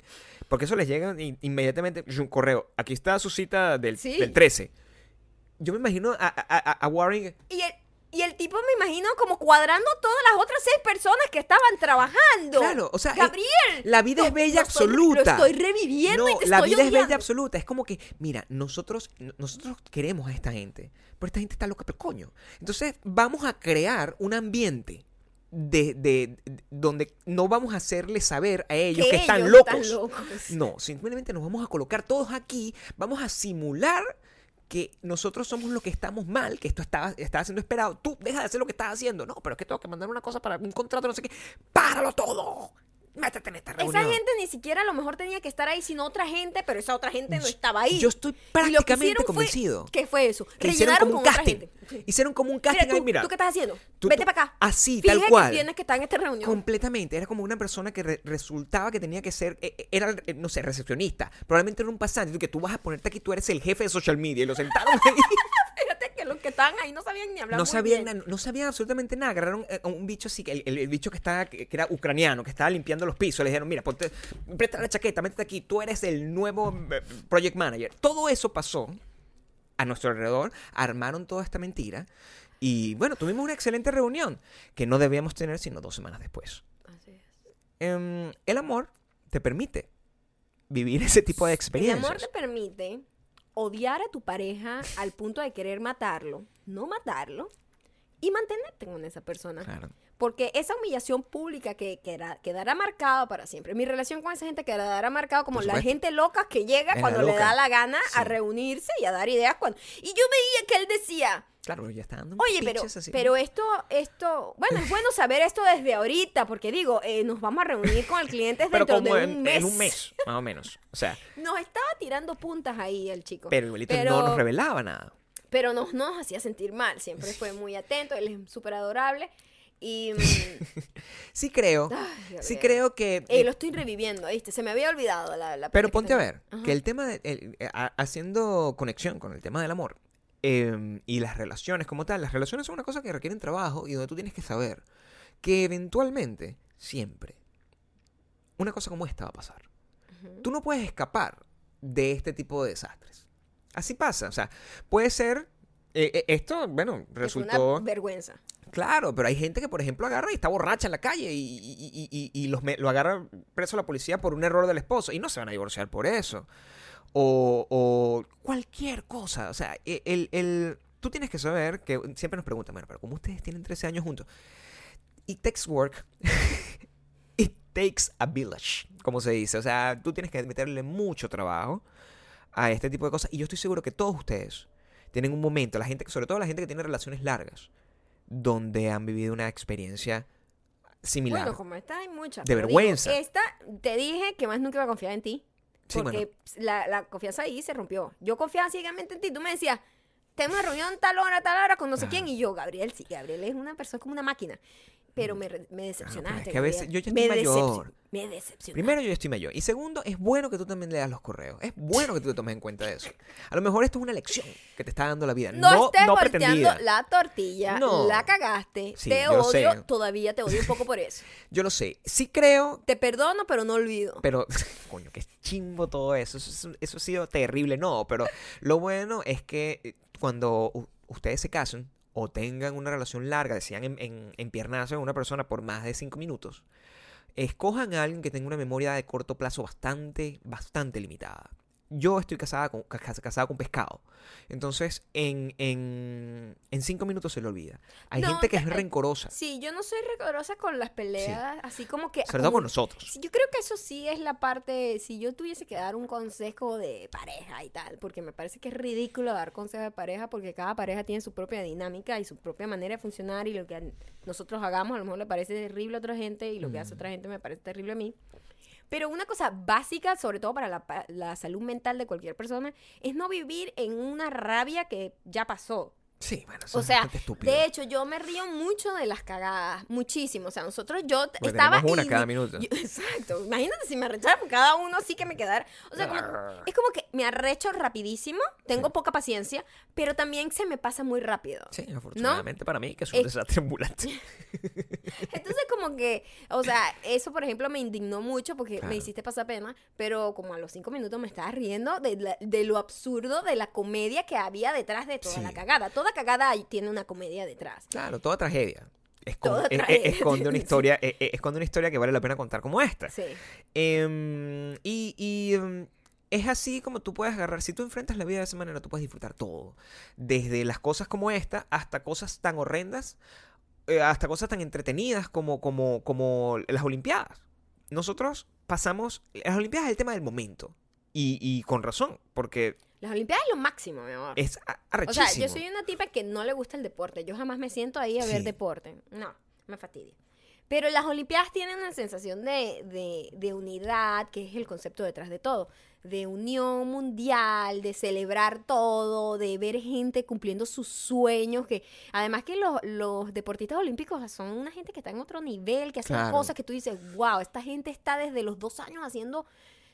porque eso les llega in- inmediatamente un correo. Aquí está su cita del, Sí. del 13. Yo me imagino a, a, a- a Warren Y el, y el tipo me imagino como cuadrando todas las otras seis personas que estaban trabajando. Claro, o sea, eh, Gabriel. La vida es bella lo estoy- absoluta. Lo estoy reviviendo y No, te la estoy vida es bella absoluta. Es como que, mira, nosotros, nosotros queremos a esta gente, pero esta gente está loca, pero coño. Entonces, vamos a crear un ambiente de, de- de- donde no vamos a hacerle saber a ellos que, están ellos locos. están locos. No, simplemente nos vamos a colocar todos aquí, vamos a simular que nosotros somos los que estamos mal, que esto estaba, estaba siendo esperado. Tú deja de hacer lo que estás haciendo. No, pero es que tengo que mandar una cosa para un contrato, no sé qué. ¡Páralo todo! Métete en esta reunión. Esa gente ni siquiera a lo mejor tenía que estar ahí, sino otra gente, pero esa otra gente no estaba ahí. Yo estoy que prácticamente convencido. ¿Qué fue eso? que hicieron como un con otra casting. gente. Hicieron como un casting Mira, tú, ahí, mira. ¿tú qué estás haciendo? Tú- Vete para acá. así, Finge tal cual. que tienes que estar en esta reunión. Completamente. Era como una persona que re- resultaba que tenía que ser, eh, eh, era, eh, no sé, recepcionista. Probablemente era un pasante. Tú, que tú vas a ponerte aquí, tú eres el jefe de social media. Y lo sentaron ahí. Que los que estaban ahí no sabían ni hablar no muy sabían, bien. na- no sabían absolutamente nada. Agarraron eh, a un bicho así, que el, el- el bicho que estaba, que era ucraniano, que estaba limpiando los pisos. Le dijeron, mira, ponte, presta la chaqueta, métete aquí. Tú eres el nuevo eh, project manager. Todo eso pasó a nuestro alrededor. Armaron toda esta mentira. Y bueno, tuvimos una excelente reunión que no debíamos tener sino dos semanas después. Así es. Em, el amor te permite vivir ese tipo de El experiencias. amor te permite odiar a tu pareja al punto de querer matarlo, no matarlo, y mantenerte con esa persona. Claro. Porque esa humillación pública que quedará, quedará marcado para siempre. Mi relación con esa gente quedará marcado como la gente loca que llega Es cuando le da la gana a reunirse y a dar ideas. Cuando... Y yo veía que él decía, Claro, ya está dando oye, pero, así. pero esto, esto, bueno, es bueno saber esto desde ahorita, porque digo, eh, nos vamos a reunir con el cliente Pero dentro como de en, un mes. en un mes, más o menos. O sea, Nos estaba tirando puntas ahí el chico. pero igualito no nos revelaba nada. pero no nos hacía sentir mal. Siempre fue muy atento, él es súper adorable. Y. mm, Sí creo, ay, sí creo que... Ey, lo estoy reviviendo, ¿viste? Se me había olvidado la, la Pero ponte a ver, Ajá. que el tema de... el- eh, ha- haciendo conexión con el tema del amor eh, y las relaciones como tal, las relaciones son una cosa que requieren trabajo y donde tú tienes que saber que eventualmente, siempre, una cosa como esta va a pasar. Ujú. Tú no puedes escapar de este tipo de desastres. Así pasa, o sea, puede ser... eh, eh, esto, bueno, resultó... Una vergüenza. Claro, pero hay gente que, por ejemplo, agarra y está borracha en la calle y, y- y- y- los lo agarra preso la policía por un error del esposo y no se van a divorciar por eso. O, o cualquier cosa. O sea, e- el, el- tú tienes que saber que siempre nos preguntan, bueno, pero ¿cómo ustedes tienen 13 años juntos? It takes work. It takes a village, como se dice. O sea, tú tienes que meterle mucho trabajo a este tipo de cosas. Y yo estoy seguro que todos ustedes tienen un momento, la gente, sobre todo la gente que tiene relaciones largas, donde han vivido una experiencia similar. Bueno, como esta hay muchas. De digo, vergüenza. esta, te dije que más nunca iba a confiar en ti. Sí, Porque bueno. la, la confianza ahí se rompió. Yo confiaba ciegamente en ti. Tú me decías, tengo una reunión tal hora, tal hora con no sé Ajá. quién. Y yo, Gabriel, sí, Gabriel es una persona, es como una máquina. Pero me, me decepcionaste. Es que a veces yo ya me estoy mayor. decepcion- Me decepcionaste. Primero, yo estoy mayor. Y segundo, es bueno que tú también leas los correos. Es bueno que tú te tomes en cuenta de eso. A lo mejor esto es una lección que te está dando la vida. No, No, estés no volteando la tortilla, No. la cagaste, Sí, te odio, sé. todavía te odio un poco por eso. Yo lo sé. Sí creo, Te perdono, pero no olvido. pero... Coño, qué chimbo todo eso. Eso, es- eso ha sido terrible. No, pero lo bueno es que eh, cuando ustedes se casen o tengan una relación larga, decían en, en, empiernarse con una persona por más de cinco minutos, escojan a alguien que tenga una memoria de corto plazo bastante, bastante limitada. Yo estoy casada con, ca- ca- casada con pescado. Entonces, en, en, en cinco minutos se le olvida. Hay No, gente que es rencorosa. Sí, yo no soy rencorosa con las peleas, así como que... Sobre todo con nosotros. Yo creo que eso sí es la parte, si yo tuviese que dar un consejo de pareja y tal, porque me parece que es ridículo dar consejos de pareja porque cada pareja tiene su propia dinámica y su propia manera de funcionar y lo que nosotros hagamos a lo mejor le parece terrible a otra gente y lo que hace otra gente me parece terrible a mí. Pero una cosa básica, sobre todo para la, la salud mental de cualquier persona, es no vivir en una rabia que ya pasó. Sí, bueno, eso O es sea, estúpido. de hecho, yo me río mucho de las cagadas, muchísimo. O sea, nosotros, yo Porque estaba... una cada minuto. yo- exacto. Imagínate si me arrechara por cada uno, sí que me quedara... O sea, como- es como que me arrecho rapidísimo, tengo poca paciencia, pero también se me pasa muy rápido. Sí, afortunadamente para mí, que es un Eh, desastre ambulante. Entonces, como que, o sea, eso, por ejemplo, me indignó mucho porque Claro. me hiciste pasar pena, pero como a los cinco minutos me estaba riendo de, la- de lo absurdo de la comedia que había detrás de toda Sí. la cagada. Toda cagada ahí tiene una comedia detrás. Claro, toda tragedia. Escon- Toda e- e- tragedia. esconde una historia, e- e- esconde una historia que vale la pena contar como esta. Sí. Em, y y, em, es así como tú puedes agarrar. Si tú enfrentas la vida de esa manera, tú puedes disfrutar todo. Desde las cosas como esta hasta cosas tan horrendas, eh, hasta cosas tan entretenidas como, como, como las Olimpiadas. Nosotros pasamos. Las Olimpiadas es el tema del momento. Y, y con razón, porque Las Olimpiadas es lo máximo, mi amor. es a- O arrechísimo. sea, yo soy una tipa que no le gusta el deporte. Yo jamás me siento ahí a ver deporte. No, me fastidia. Pero las Olimpiadas tienen una sensación de, de, de unidad, que es el concepto detrás de todo. De unión mundial, de celebrar todo, de ver gente cumpliendo sus sueños. que Además que los, los deportistas olímpicos son una gente que está en otro nivel, que hacen Claro. cosas que tú dices, wow, esta gente está desde los dos años haciendo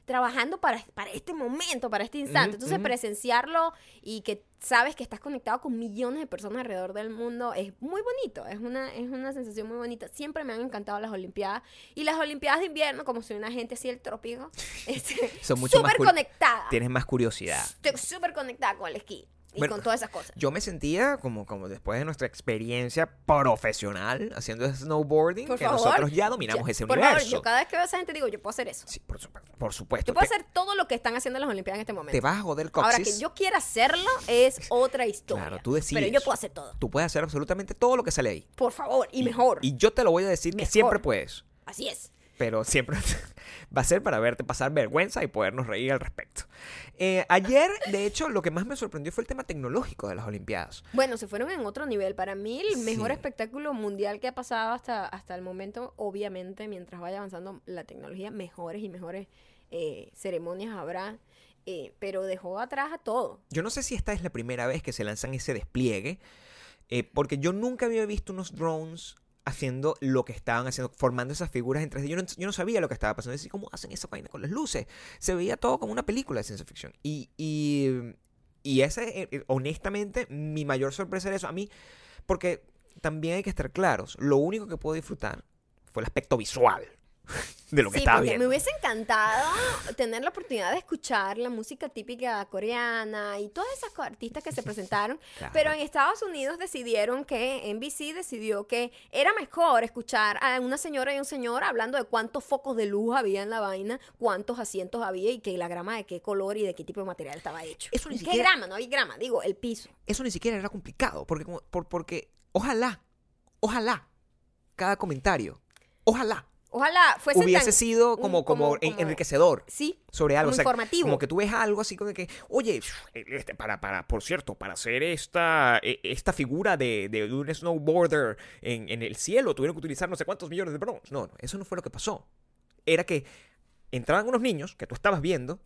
trabajando para, para este momento, para este instante. Entonces, ujú. presenciarlo y que sabes que estás conectado con millones de personas alrededor del mundo es muy bonito. Es una, es una sensación muy bonita. Siempre me han encantado las Olimpiadas. Y las Olimpiadas de invierno, como soy una gente así del trópico, este, Son mucho súper conectada. Tienes más curiosidad. Estoy súper conectada con el esquí y Bueno, con todas esas cosas. Yo me sentía como, como después de nuestra experiencia profesional haciendo snowboarding, Por que favor, nosotros ya dominamos Ya, ese por universo. favor, yo cada vez que veo a esa gente digo, yo puedo hacer eso. Sí, por, supu- por supuesto. Yo puedo te, hacer todo lo que están haciendo las Olimpiadas en este momento. te vas a joder el Ahora coxis. que yo quiera hacerlo es otra historia. Claro, tú decides. Pero yo puedo hacer todo. Tú puedes hacer absolutamente todo lo que sale ahí. Por favor, y, mejor. Y yo te lo voy a decir que siempre puedes. Así es. Pero siempre va a ser para verte pasar vergüenza y podernos reír al respecto. Eh, ayer, de hecho, lo que más me sorprendió fue el tema tecnológico de las Olimpiadas. Bueno, se fueron en otro nivel. Para mí, el mejor Sí. espectáculo mundial que ha pasado hasta, hasta el momento, obviamente, mientras vaya avanzando la tecnología, mejores y mejores eh, ceremonias habrá. eh, pero dejó atrás a todo. Yo no sé si esta es la primera vez que se lanzan ese despliegue, eh, porque yo nunca había visto unos drones haciendo lo que estaban haciendo, formando esas figuras en 3D. Yo no, yo no sabía lo que estaba pasando. Decía, ¿cómo hacen esa vaina con las luces? Se veía todo como una película de ciencia ficción. Y, y, y ese, eh, eh, honestamente, mi mayor sorpresa era eso. A mí, porque también hay que estar claros, lo único que puedo disfrutar fue el aspecto visual de lo que sí, estaba viendo. me hubiese encantado tener la oportunidad de escuchar la música típica coreana y todas esas artistas que se presentaron. Claro. Pero en Estados Unidos decidieron que, NBC decidió que era mejor escuchar a una señora y un señor hablando de cuántos focos de luz había en la vaina, cuántos asientos había y que la grama de qué color y de qué tipo de material estaba hecho. Eso ni ¿Qué siquiera- grama? No hay grama, digo, el piso. Eso ni siquiera era complicado, porque, porque ojalá, ojalá, cada comentario, ojalá Ojalá fuese hubiese tan- sido un- como, como, en- como- enriquecedor Sí, sobre algo. como o sea, informativo. Como que tú ves algo así como que, oye, este, para, para, por cierto, para hacer esta, e- esta figura de, de un snowboarder en, en el cielo, tuvieron que utilizar no sé cuántos millones de bronce. No, no, eso no fue lo que pasó. Era que entraban unos niños que tú estabas viendo,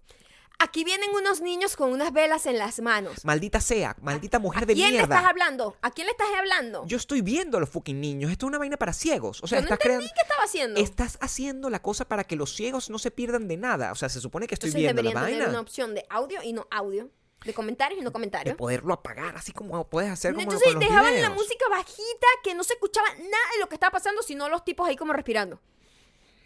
Aquí vienen unos niños con unas velas en las manos. maldita sea, maldita mujer de ¿Quién le mierda. estás hablando? ¿A quién le estás hablando? Yo estoy viendo a los fucking niños. Esto es una vaina para ciegos. O sea, Yo no estás entendí creando. qué estaba haciendo. Estás haciendo la cosa para que los ciegos no se pierdan de nada. O sea, se supone que estoy Entonces viendo la deberían tener vaina. una opción de audio y no audio. De comentarios y no De comentarios. poderlo apagar, así como puedes hacer como Entonces con los dejaban la música bajita, que no se escuchaba nada de lo que estaba pasando, sino los tipos ahí como respirando.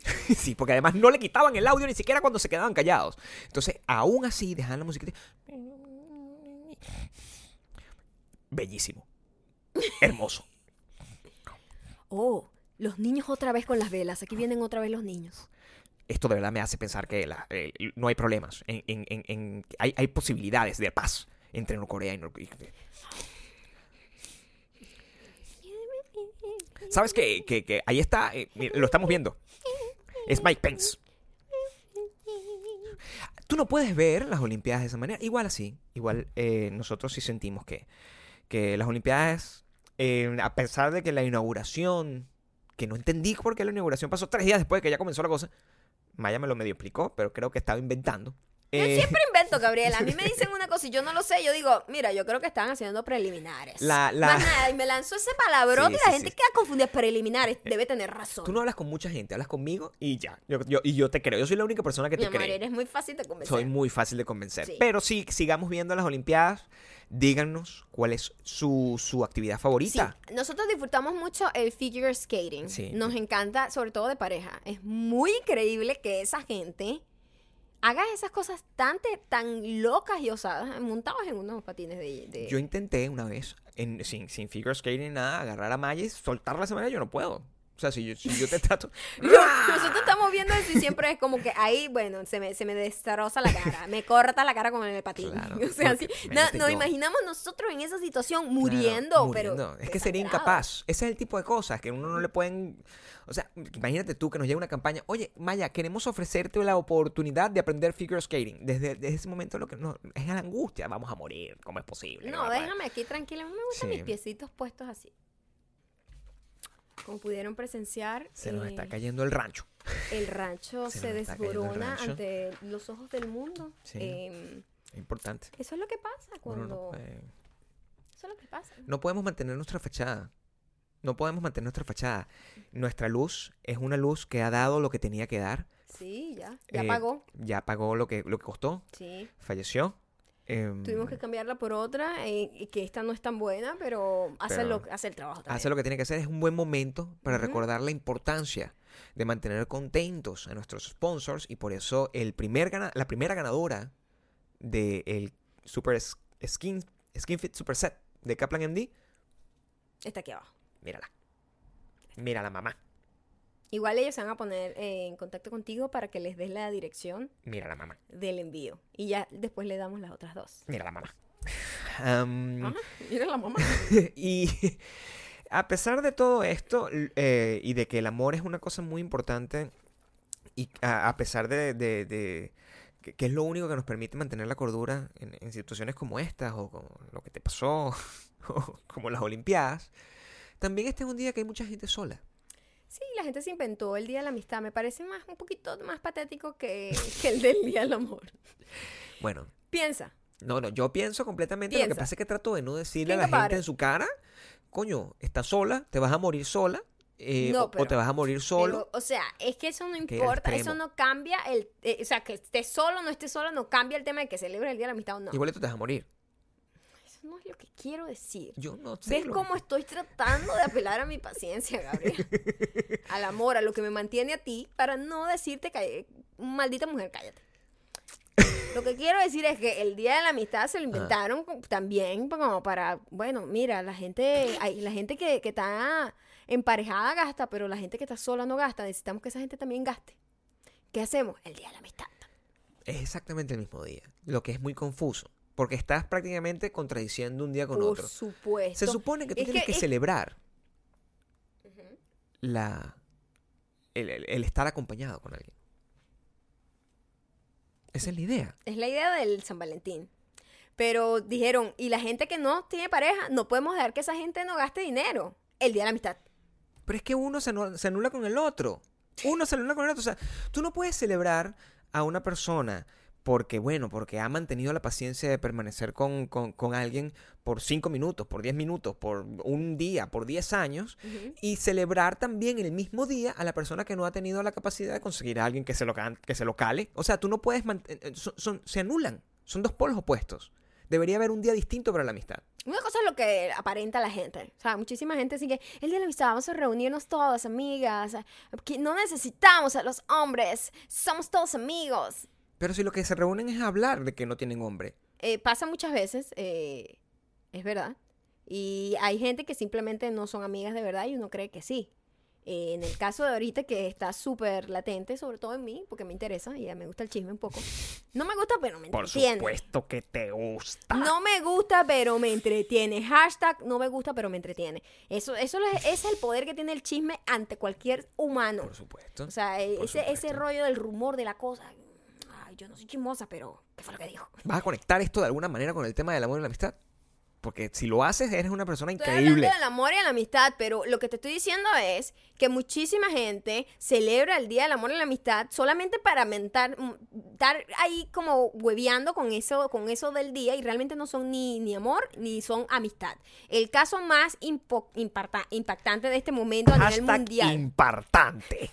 Sí, porque además no le quitaban el audio ni siquiera cuando se quedaban callados. Entonces, aún así, dejaban la música. Bellísimo. Hermoso. Oh, los niños otra vez con las velas. Aquí vienen otra vez los niños. Esto de verdad me hace pensar que la- eh, no hay problemas. En, en- en- en- hay, hay posibilidades de paz entre Norcorea y Norcorea. ¿Sabes qué? Que, que ahí está, eh, lo estamos viendo. Es Mike Pence. Tú no puedes ver las Olimpiadas de esa manera. Igual así. Igual eh, nosotros sí sentimos que, que las Olimpiadas, eh, a pesar de que la inauguración, que no entendí por qué la inauguración pasó tres días después de que ya comenzó la cosa, Maya me lo medio explicó, pero creo que estaba inventando. Yo Eh, siempre invento, Gabriela. A mí me dicen una cosa y yo no lo sé. Yo digo, mira, yo creo que estaban haciendo preliminares. La- la- Más nada. Y me lanzó ese palabrote Sí, y la sí, gente sí. queda confundida. Preliminares. Debe tener razón. Tú no hablas con mucha gente, hablas conmigo y ya. Yo, yo- y yo te creo. Yo soy la única persona que Mi te amor, cree. eres muy fácil de convencer. Soy muy fácil de convencer. Sí. Pero sí, sigamos viendo las Olimpiadas. Díganos cuál es su, su actividad Sí, favorita. nosotros disfrutamos mucho el figure skating. Sí. Nos encanta, sobre todo de pareja. Es muy increíble que esa gente haga esas cosas tan, te- tan locas y osadas, montados en unos patines de... Yo intenté una vez, en- sin, sin figure skating ni nada, agarrar a Maya y soltarla de esa. Yo no puedo. O sea, si yo, si yo te trato. Nosotros estamos viendo eso y siempre es como que ahí, bueno, se me, se me destroza la cara, me corta la cara con el patín. Claro, o sea, así, imagínate nos imaginamos nosotros en esa situación Claro, muriendo, pero... muriendo. Es que sería incapaz. Ese es el tipo de cosas que uno no le pueden. O sea, imagínate tú que nos llega una campaña. Oye, Maya, queremos ofrecerte la oportunidad de aprender figure skating. Desde, desde ese momento lo que no, es la angustia. Vamos a morir. ¿Cómo es posible? No, déjame aquí tranquila. A mí me gustan Sí. mis piecitos puestos así. Como pudieron presenciar, Se nos está eh, cayendo el rancho. el rancho se se, está desborona rancho. ante los ojos del mundo. Sí. Eh, Importante. eso es lo que pasa cuando... no, Eso es lo que pasa. no podemos mantener nuestra fachada. No podemos mantener nuestra fachada. Nuestra luz es una luz que ha dado lo que tenía que dar. Sí, ya. Ya Eh, pagó. Ya pagó lo que, lo que costó. Sí. Falleció. Em, Tuvimos que cambiarla por otra, eh, y que esta no es tan buena, pero hace, Pero lo, hace el trabajo también. hace lo que tiene que hacer. Es un buen momento para recordar la importancia de mantener contentos a nuestros sponsors y por eso el primer gana- la primera ganadora del Super Skin, Skin Fit Super Set de Kaplan MD, Está aquí abajo. mírala. Mírala, mamá. Igual ellos se van a poner eh, en contacto contigo para que les des la dirección Mírala, mamá. del envío. Y ya después le damos las otras dos. Mírala, mamá. Am, Ajá, mira la mamá. y a pesar de todo esto eh, y de que el amor es una cosa muy importante y a, a pesar de, de- de que, que es lo único que nos permite mantener la cordura en, en situaciones como estas o como lo que te pasó o como las Olimpiadas, también este es un día que hay mucha gente sola. Sí, la gente se inventó el Día de la Amistad. Me parece más un poquito más patético que, que el del Día del Amor. Bueno, Piensa. no, no, yo pienso completamente. Lo que pasa es que trato de no decirle a la gente en su cara, coño, estás sola, te vas a morir sola, eh, No, o- te vas a morir solo. Pero, o sea, es que eso no importa, eso no cambia el... eh, o sea, que estés solo o no estés solo no cambia el tema de que celebres el Día de la Amistad o no. Igualito te vas a morir. Eso no es lo que quiero decir. Yo no sé. ¿Ves lo- cómo estoy tratando de apelar a mi paciencia, Gabriel? Al amor, a lo que me mantiene a ti, para no decirte que maldita mujer, cállate. Lo que quiero decir es que el Día de la Amistad se lo inventaron co- también como para, bueno, mira, la gente, hay, la gente que, que está emparejada gasta, pero la gente que está sola no gasta. Necesitamos que esa gente también gaste. ¿Qué hacemos? El Día de la Amistad. Es exactamente el mismo día. Lo que es muy confuso. Porque estás prácticamente contradiciendo un día con Por otro. supuesto. Se supone que tú Es tienes que, es- celebrar la el, el- el estar acompañado con alguien. Esa es la idea. Es la idea del San Valentín. Pero dijeron, y la gente que no tiene pareja, no podemos dejar que esa gente no gaste dinero. El día de la amistad. Pero es que uno se anula, se anula con el otro. Uno se anula con el otro. O sea, tú no puedes celebrar a una persona porque, bueno, porque ha mantenido la paciencia de permanecer con, con- con alguien por cinco minutos, por 10 minutos, por un día, por 10 años, y celebrar también el mismo día a la persona que no ha tenido la capacidad de conseguir a alguien que se lo, que se lo cale. O sea, tú no puedes. Son, son- se anulan. Son dos polos opuestos. Debería haber un día distinto para la amistad. Una cosa es lo que aparenta la gente. O sea, muchísima gente sigue, el día de la amistad, vamos a reunirnos todas, amigas. que No necesitamos a los hombres, somos todos amigos. Pero si lo que se reúnen es hablar de que no tienen hombre. Eh, pasa muchas veces, eh, es verdad. Y hay gente que simplemente no son amigas de verdad y uno cree que sí. Eh, en el caso de ahorita que está súper latente, sobre todo en mí, porque me interesa y ya me gusta el chisme un poco. No me gusta, pero me entretiene. que te gusta. No me gusta, pero me entretiene. Hashtag no me gusta, pero me entretiene. Eso, eso es, el poder que tiene el chisme ante cualquier humano. Por supuesto. O sea, Por ese, ese supuesto. rollo del rumor de la cosa. Yo no soy chismosa, pero ¿qué fue lo que dijo? ¿Vas a conectar esto de alguna manera con el tema del amor y la amistad? Porque si lo haces, eres una persona Estoy increíble. hablando del amor y la amistad, pero lo que te estoy diciendo es que muchísima gente celebra el Día del Amor y la Amistad solamente para mentar, mm, estar ahí como hueveando con eso, con eso del día y realmente no son ni, ni amor ni son amistad. El caso más impo- imparta- impactante de este momento a nivel mundial. importante.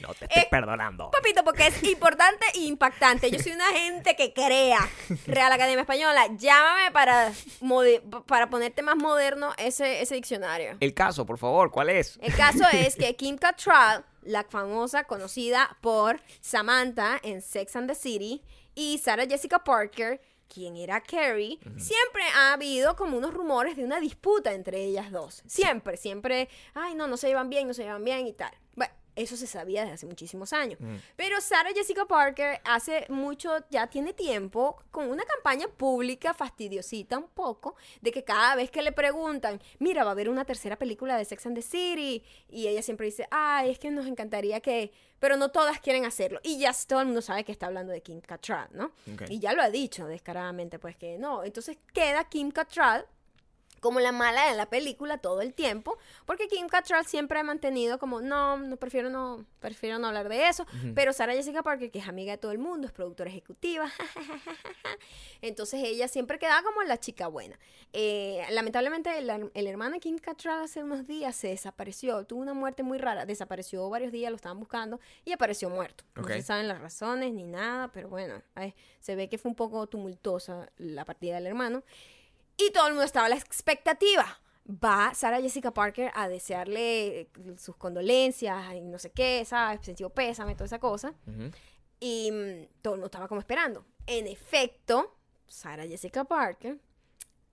No te estoy Eh, perdonando. Papito, porque es importante e impactante. Yo soy una gente que crea. Real Academia Española, llámame para, para ponerte más moderno ese, ese diccionario. El caso, por favor, ¿cuál es? El caso es que Kim Cattrall, la famosa conocida por Samantha en Sex and the City, y Sarah Jessica Parker, quien era Carrie, siempre ha habido como unos rumores de una disputa entre ellas dos. Siempre, siempre, ay, no, no se llevan bien, no se llevan bien y tal. Bueno, eso se sabía desde hace muchísimos años. Pero Sarah Jessica Parker hace mucho, ya tiene tiempo, con una campaña pública fastidiosita un poco, de que cada vez que le preguntan, mira, va a haber una tercera película de Sex and the City, y ella siempre dice, ay, es que nos encantaría que, pero no todas quieren hacerlo. Y ya todo el mundo sabe que está hablando de Kim Cattrall, ¿no? Ok. Y ya lo ha dicho descaradamente, pues que no. Entonces queda Kim Cattrall como la mala de la película todo el tiempo, porque Kim Cattrall siempre ha mantenido como, no, no prefiero no, prefiero no hablar de eso, pero Sarah Jessica Parker, que es amiga de todo el mundo, es productora ejecutiva, entonces ella siempre quedaba como la chica buena. Eh, lamentablemente el, el hermano de Kim Cattrall hace unos días se desapareció, tuvo una muerte muy rara, desapareció varios días, lo estaban buscando y apareció muerto. No Ok. se saben las razones ni nada, pero bueno, ay, se ve que fue un poco tumultuosa la partida del hermano. Y todo el mundo estaba a la expectativa. Va Sarah Jessica Parker a desearle sus condolencias y no sé qué, ¿sabes? Sentido pésame, toda esa cosa. Y mm, todo el mundo estaba como esperando. En efecto, Sarah Jessica Parker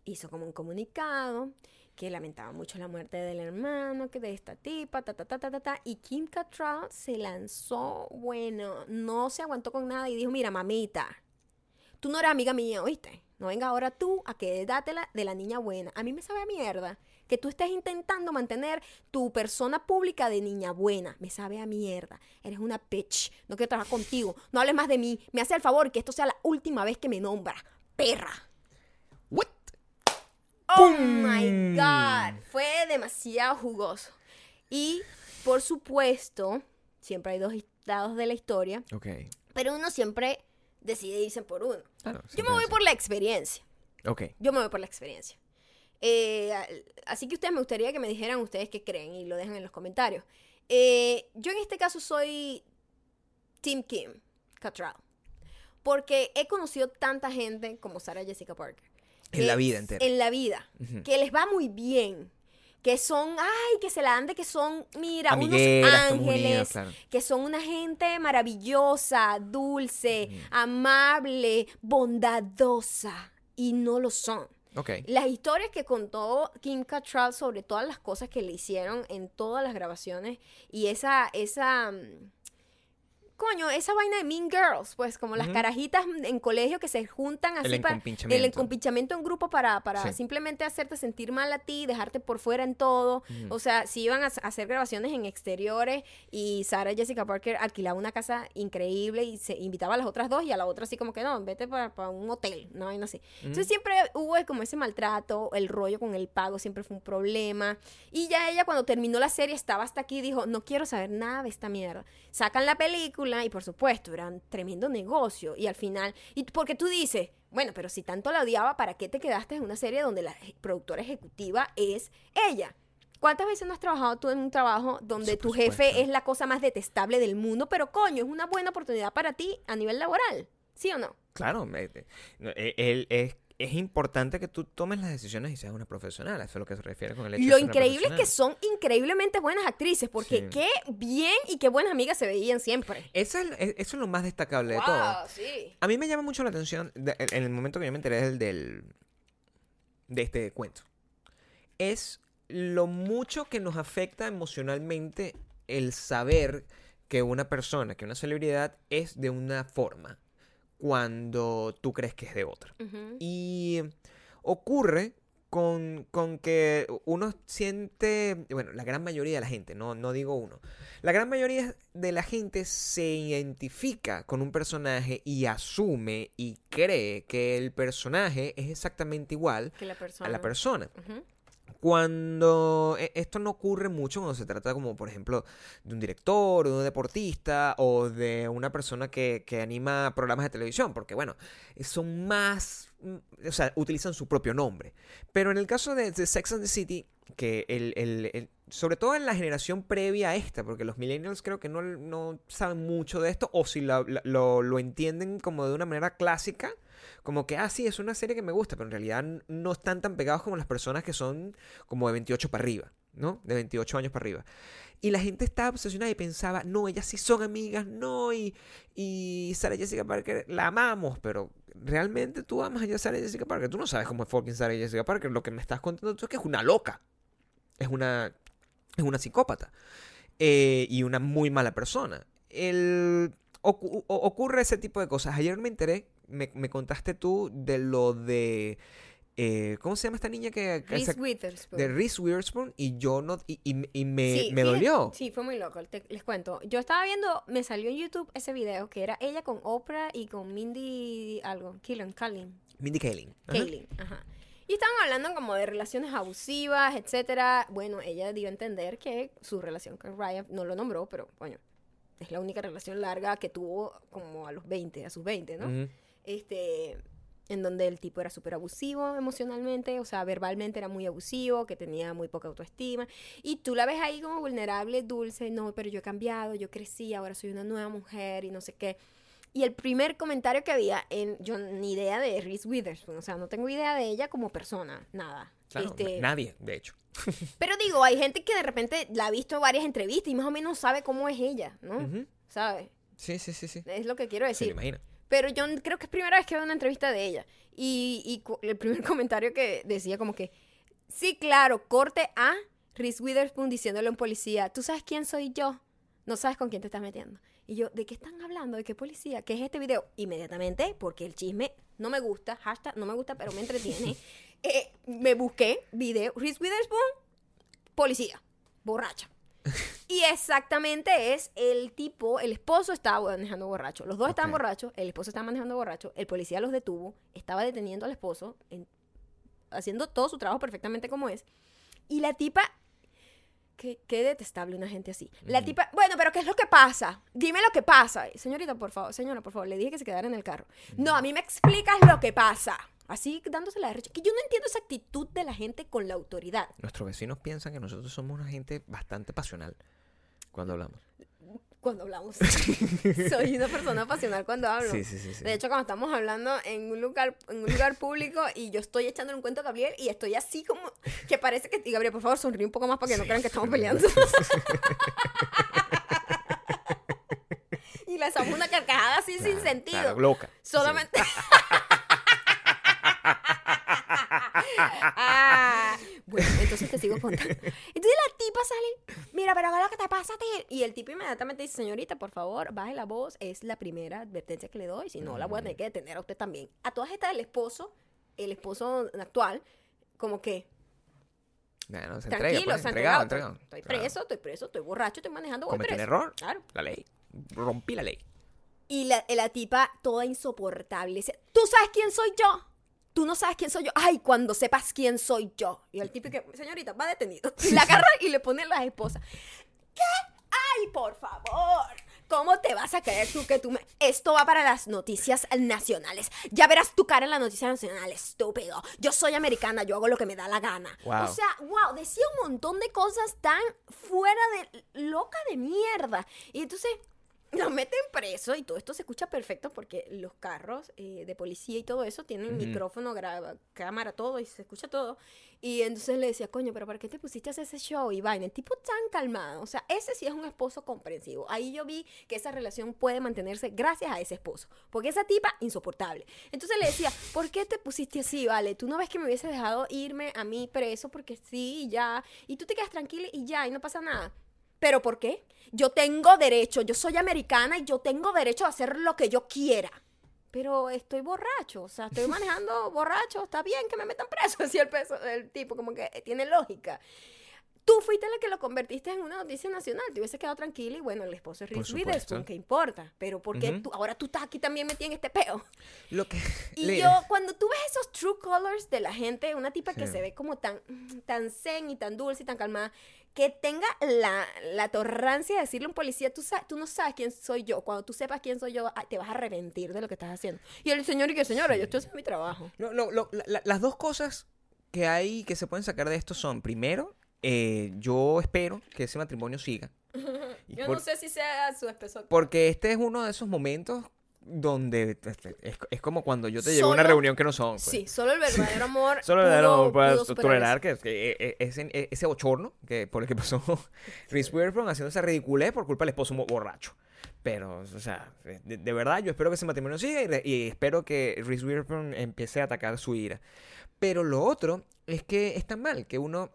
hizo como un comunicado que lamentaba mucho la muerte del hermano, que de esta tipa, ta, ta, ta, ta, ta, ta. Y Kim Cattrall se lanzó, bueno, no se aguantó con nada y dijo, mira, mamita, tú no eres amiga mía, ¿oíste? No venga ahora tú a que dátela de la niña buena. A mí me sabe a mierda que tú estés intentando mantener tu persona pública de niña buena. Me sabe a mierda. Eres una bitch. No quiero trabajar contigo. No hables más de mí. Me hace el favor que esto sea la última vez que me nombra. Perra. What? Oh ¡Pum! my God. Fue demasiado jugoso. Y, por supuesto, siempre hay dos lados de la historia. Ok. Pero uno siempre decide irse por uno. Claro, Yo me voy por la experiencia. Ok. Yo me voy por la experiencia. Eh, así que ustedes me gustaría que me dijeran ustedes qué creen y lo dejan en los comentarios. Eh, yo en este caso soy Team Kim Cattrall. Porque he conocido tanta gente como Sarah Jessica Parker. En la vida entera. En la vida. Que les va muy bien. Que son, ay, que se la dan de que son, mira, Amigueras, unos unidas, ángeles. claro. Que son una gente maravillosa, dulce, amable, bondadosa. Y no lo son. Ok. Las historias que contó Kim Cattrall sobre todas las cosas que le hicieron en todas las grabaciones y esa, esa, mm, coño, esa vaina de Mean Girls, pues como las carajitas en colegio que se juntan así para el encompinchamiento en grupo para, para Sí. simplemente hacerte sentir mal a ti, dejarte por fuera en todo. O sea, si iban a hacer grabaciones en exteriores y Sarah Jessica Parker alquilaba una casa increíble y se invitaba a las otras dos y a la otra así como que no, vete para, un hotel, no vaina así. Entonces siempre hubo como ese maltrato, el rollo con el pago siempre fue un problema. Y ya ella cuando terminó la serie estaba hasta aquí y dijo, no quiero saber nada de esta mierda. Sacan la película y por supuesto era un tremendo negocio. Y al final, y porque tú dices, bueno, pero si tanto la odiaba, ¿para qué te quedaste en una serie donde la productora ejecutiva es ella? ¿Cuántas veces no has trabajado tú en un trabajo donde Sí, tu jefe supuesto. es la cosa más detestable del mundo? Pero coño, es una buena oportunidad para ti a nivel laboral. ¿Sí o no? Claro, eh, eh, él- es, es importante que tú tomes las decisiones y seas una profesional. Eso es lo que se refiere con el hecho de Lo increíble es que son increíblemente buenas actrices, porque Sí. qué bien y qué buenas amigas se veían siempre. Eso es, es- eso es lo más destacable de todo. sí. A mí me llama mucho la atención de- en en el momento que yo me enteré del, del- de este cuento. Es lo mucho que nos afecta emocionalmente el saber que una persona, que una celebridad es de una forma cuando tú crees que es de otra. Y ocurre con, con que uno siente, bueno, la gran mayoría de la gente, no, no digo uno, la gran mayoría de la gente se identifica con un personaje y asume y cree que el personaje es exactamente igual Que la persona. a la persona. Cuando e- esto no ocurre mucho cuando se trata como por ejemplo de un director, o de un deportista o de una persona que, que anima programas de televisión, porque bueno, son más, mm, o sea, utilizan su propio nombre. Pero en el caso de, Sex and the City, que el, el- sobre todo en la generación previa a esta, porque los millennials creo que no, no saben mucho de esto, o si la- lo, lo entienden como de una manera clásica, como que, ah, sí, es una serie que me gusta, pero en realidad no están tan pegados como las personas que son como de 28 para arriba, ¿no? De 28 años para arriba. Y la gente estaba obsesionada y pensaba, no, ellas sí son amigas, no, y, y Sarah Jessica Parker la amamos, pero realmente tú amas a Sarah Jessica Parker. Tú no sabes cómo es fucking Sarah Jessica Parker. Lo que me estás contando tú es que es una loca. Es una, es una psicópata. eh, y una muy mala persona. El, o- ocurre ese tipo de cosas. Ayer me enteré, me, me contaste tú de lo de... eh, ¿Cómo se llama esta niña que... que Reese se- Witherspoon. de Reese Witherspoon y yo no... Y, y- y me, Sí, me dolió. Sí, fue muy loco. te- les cuento. Yo estaba viendo, me salió en YouTube ese video que era ella con Oprah y con Mindy algo, Killen, Kalin, Mindy Kaling. Ajá. Kaylin, ajá. Y estaban hablando como de relaciones abusivas, etcétera. Bueno, ella dio a entender que su relación con Ryan no lo nombró, pero bueno, es la única relación larga que tuvo como a los 20, a sus 20, ¿no? Este en donde el tipo era súper abusivo emocionalmente, o sea, verbalmente era muy abusivo, que tenía muy poca autoestima, y tú la ves ahí como vulnerable, dulce, no, pero yo he cambiado, yo crecí, ahora soy una nueva mujer y no sé qué. Y el primer comentario que había, en, yo ni idea de Reese Witherspoon, o sea, no tengo idea de ella como persona, nada. Claro, Este, Nadie, de hecho. pero digo, hay gente que de repente la ha visto en varias entrevistas y más o menos sabe cómo es ella, ¿no? Ujú. ¿Sabes? Sí, sí, sí, sí. Es lo que quiero Se decir. lo imagina. Pero yo creo que es primera vez que veo una entrevista de ella. Y, y el primer comentario que decía como que, sí, claro, corte a Reese Witherspoon diciéndole a un policía, ¿tú sabes quién soy yo? No sabes con quién te estás metiendo. Y yo, ¿de qué están hablando? ¿De qué policía? ¿Qué es este video? Inmediatamente, porque el chisme no me gusta, hashtag no me gusta, pero me entretiene, eh, me busqué video, Reese Witherspoon, policía, borracha. Y exactamente es el tipo, el esposo estaba manejando borracho, los dos estaban Ok. borrachos, el esposo estaba manejando borracho, el policía los detuvo, estaba deteniendo al esposo, en- haciendo todo su trabajo perfectamente como es. Y la tipa Qué, qué detestable una gente así. La tipa, bueno, pero ¿qué es lo que pasa? Dime lo que pasa. Señorita, por favor, señora, por favor, le dije que se quedara en el carro. No, a mí me explicas lo que pasa. Así dándose la derecha. Que yo no entiendo esa actitud de la gente con la autoridad. Nuestros vecinos piensan que nosotros somos una gente bastante pasional cuando hablamos. Cuando hablamos. Soy una persona pasional cuando hablo. Sí, sí, sí. sí. De hecho, cuando estamos hablando en un lugar, en un lugar público y yo estoy echándole un cuento a Gabriel y estoy así como que parece que. Y Gabriel, por favor, sonríe un poco más para que no crean que estamos peleando. y lanzamos una carcajada así sin sentido. claro, loca. Solamente. Ah, bueno, entonces te sigo contando. Entonces la tipa sale, mira, pero ¿qué es lo que te pasa? Y el tipo inmediatamente dice, señorita, por favor, baje la voz, es la primera advertencia que le doy, si no, la voy a tener que detener a usted también. A todas estas, el esposo, el esposo actual, como que, se tranquilo, entrega, pues, se entregado, entregado, entregado. Estoy preso, estoy preso, estoy borracho, estoy manejando, voy Cometí un error. Claro. La ley. Rompí la ley. Y la, la tipa toda insoportable. Dice, ¿tú sabes quién soy yo? Tú no sabes quién soy yo. Ay, cuando sepas quién soy yo. Y el tipo que, señorita, va detenido. Y la agarra y le pone las esposas. ¿Qué? Ay, por favor. ¿Cómo te vas a creer tú que tú me... Esto va para las noticias nacionales. Ya verás tu cara en las noticias nacionales, estúpido. Yo soy americana, yo hago lo que me da la gana. Wow. O sea, wow, decía un montón de cosas tan fuera de... loca de mierda. Y entonces lo meten preso y todo esto se escucha perfecto porque los carros eh, de policía y todo eso tienen Ujú. micrófono, graba, cámara, todo y se escucha todo. Y entonces le decía, coño, pero ¿para qué te pusiste a hacer ese show? Y vaina, el tipo tan calmado. O sea, ese sí es un esposo comprensivo. Ahí yo vi que esa relación puede mantenerse gracias a ese esposo. Porque esa tipa, insoportable. Entonces le decía, ¿por qué te pusiste así, vale? Tú no ves que me hubiese dejado irme a mí preso porque sí, y ya. Y tú te quedas tranquila y ya, y no pasa nada. ¿Pero por qué? Yo tengo derecho, yo soy americana y yo tengo derecho a hacer lo que yo quiera. Pero estoy borracho, o sea, estoy manejando borracho, está bien que me metan preso, decía el, peso, el tipo, como que tiene lógica. Tú fuiste la que lo convertiste en una noticia nacional, te hubiese quedado tranquila y bueno, el esposo es Reese. Witherspoon, ¿qué importa? Pero ¿por qué Ujú. tú, ahora tú estás aquí también metida en este peo? Lo que. Y yo, cuando tú ves esos true colors de la gente, una tipa que Sí. se ve como tan, tan zen y tan dulce y tan calmada, que tenga la, la torrancia de decirle a un policía, tú, tú no sabes quién soy yo, cuando tú sepas quién soy yo, te vas a arrepentir de lo que estás haciendo. Y el señor y que señora, yo estoy haciendo mi trabajo. Lo- lo- lo- la- la- las dos cosas que hay que se pueden sacar de esto son, primero, eh, yo espero que ese matrimonio siga. Yo por- no sé si sea su esposo. Porque este es uno de esos momentos donde este, es, es como cuando yo te llevo a una reunión que no son. pues. Sí, solo el verdadero amor. Solo pudo- no puedes pudo superar tolerar que, que, eh, ese, eh, ese bochorno que, por el que pasó Reese Witherspoon haciendo esa ridiculez por culpa del esposo borracho. Pero, o sea, de, de verdad, yo espero que ese matrimonio siga y, re- y espero que Reese Witherspoon empiece a atacar su ira. Pero lo otro es que es tan mal que uno,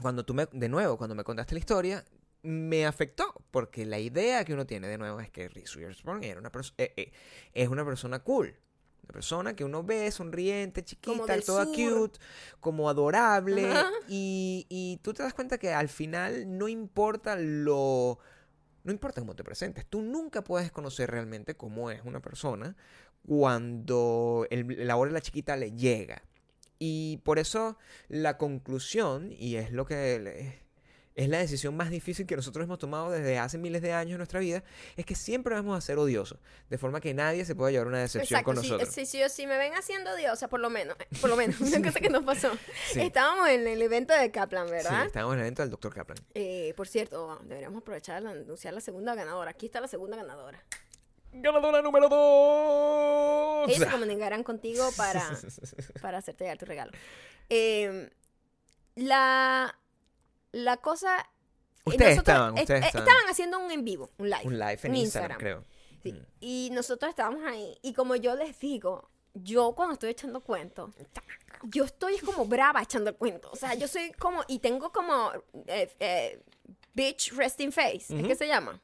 cuando tú me, de nuevo, cuando me contaste la historia, me afectó, porque la idea que uno tiene de nuevo es que Reese Witherspoon era una eh, eh, es una persona cool. Una persona que uno ve sonriente, chiquita, toda sur. cute, como adorable. Y, y tú te das cuenta que al final no importa lo... No importa cómo te presentes, tú nunca puedes conocer realmente cómo es una persona cuando el- la hora de la chiquita le llega. Y por eso la conclusión, y es lo que le- es la decisión más difícil que nosotros hemos tomado desde hace miles de años en nuestra vida, es que siempre vamos a ser odiosos, de forma que nadie se pueda llevar una decepción Exacto, con si, nosotros. si, si, si me ven haciendo diosa, por lo menos, por lo menos, una cosa que nos pasó. Sí. Estábamos en el evento de Kaplan, Sí, ¿verdad? estábamos en el evento del Dr. Kaplan. Eh, por cierto, deberíamos aprovechar de anunciar la segunda ganadora. Aquí está la segunda ganadora. Ganadora número 2. Ellos se comunicarán contigo para, para hacerte llegar tu regalo. Eh, la, la cosa... eh, Ustedes nosotros estaban, est- ustedes eh, estaban. estaban haciendo un en vivo, un live. Un live en en Instagram, Instagram. creo. Sí, Mm. Y nosotros estábamos ahí. Y como yo les digo, yo cuando estoy echando cuentos, yo estoy como brava echando el cuento. O sea, yo soy como, y tengo como eh, eh, bitch resting face. ¿Es Ujú. que se llama?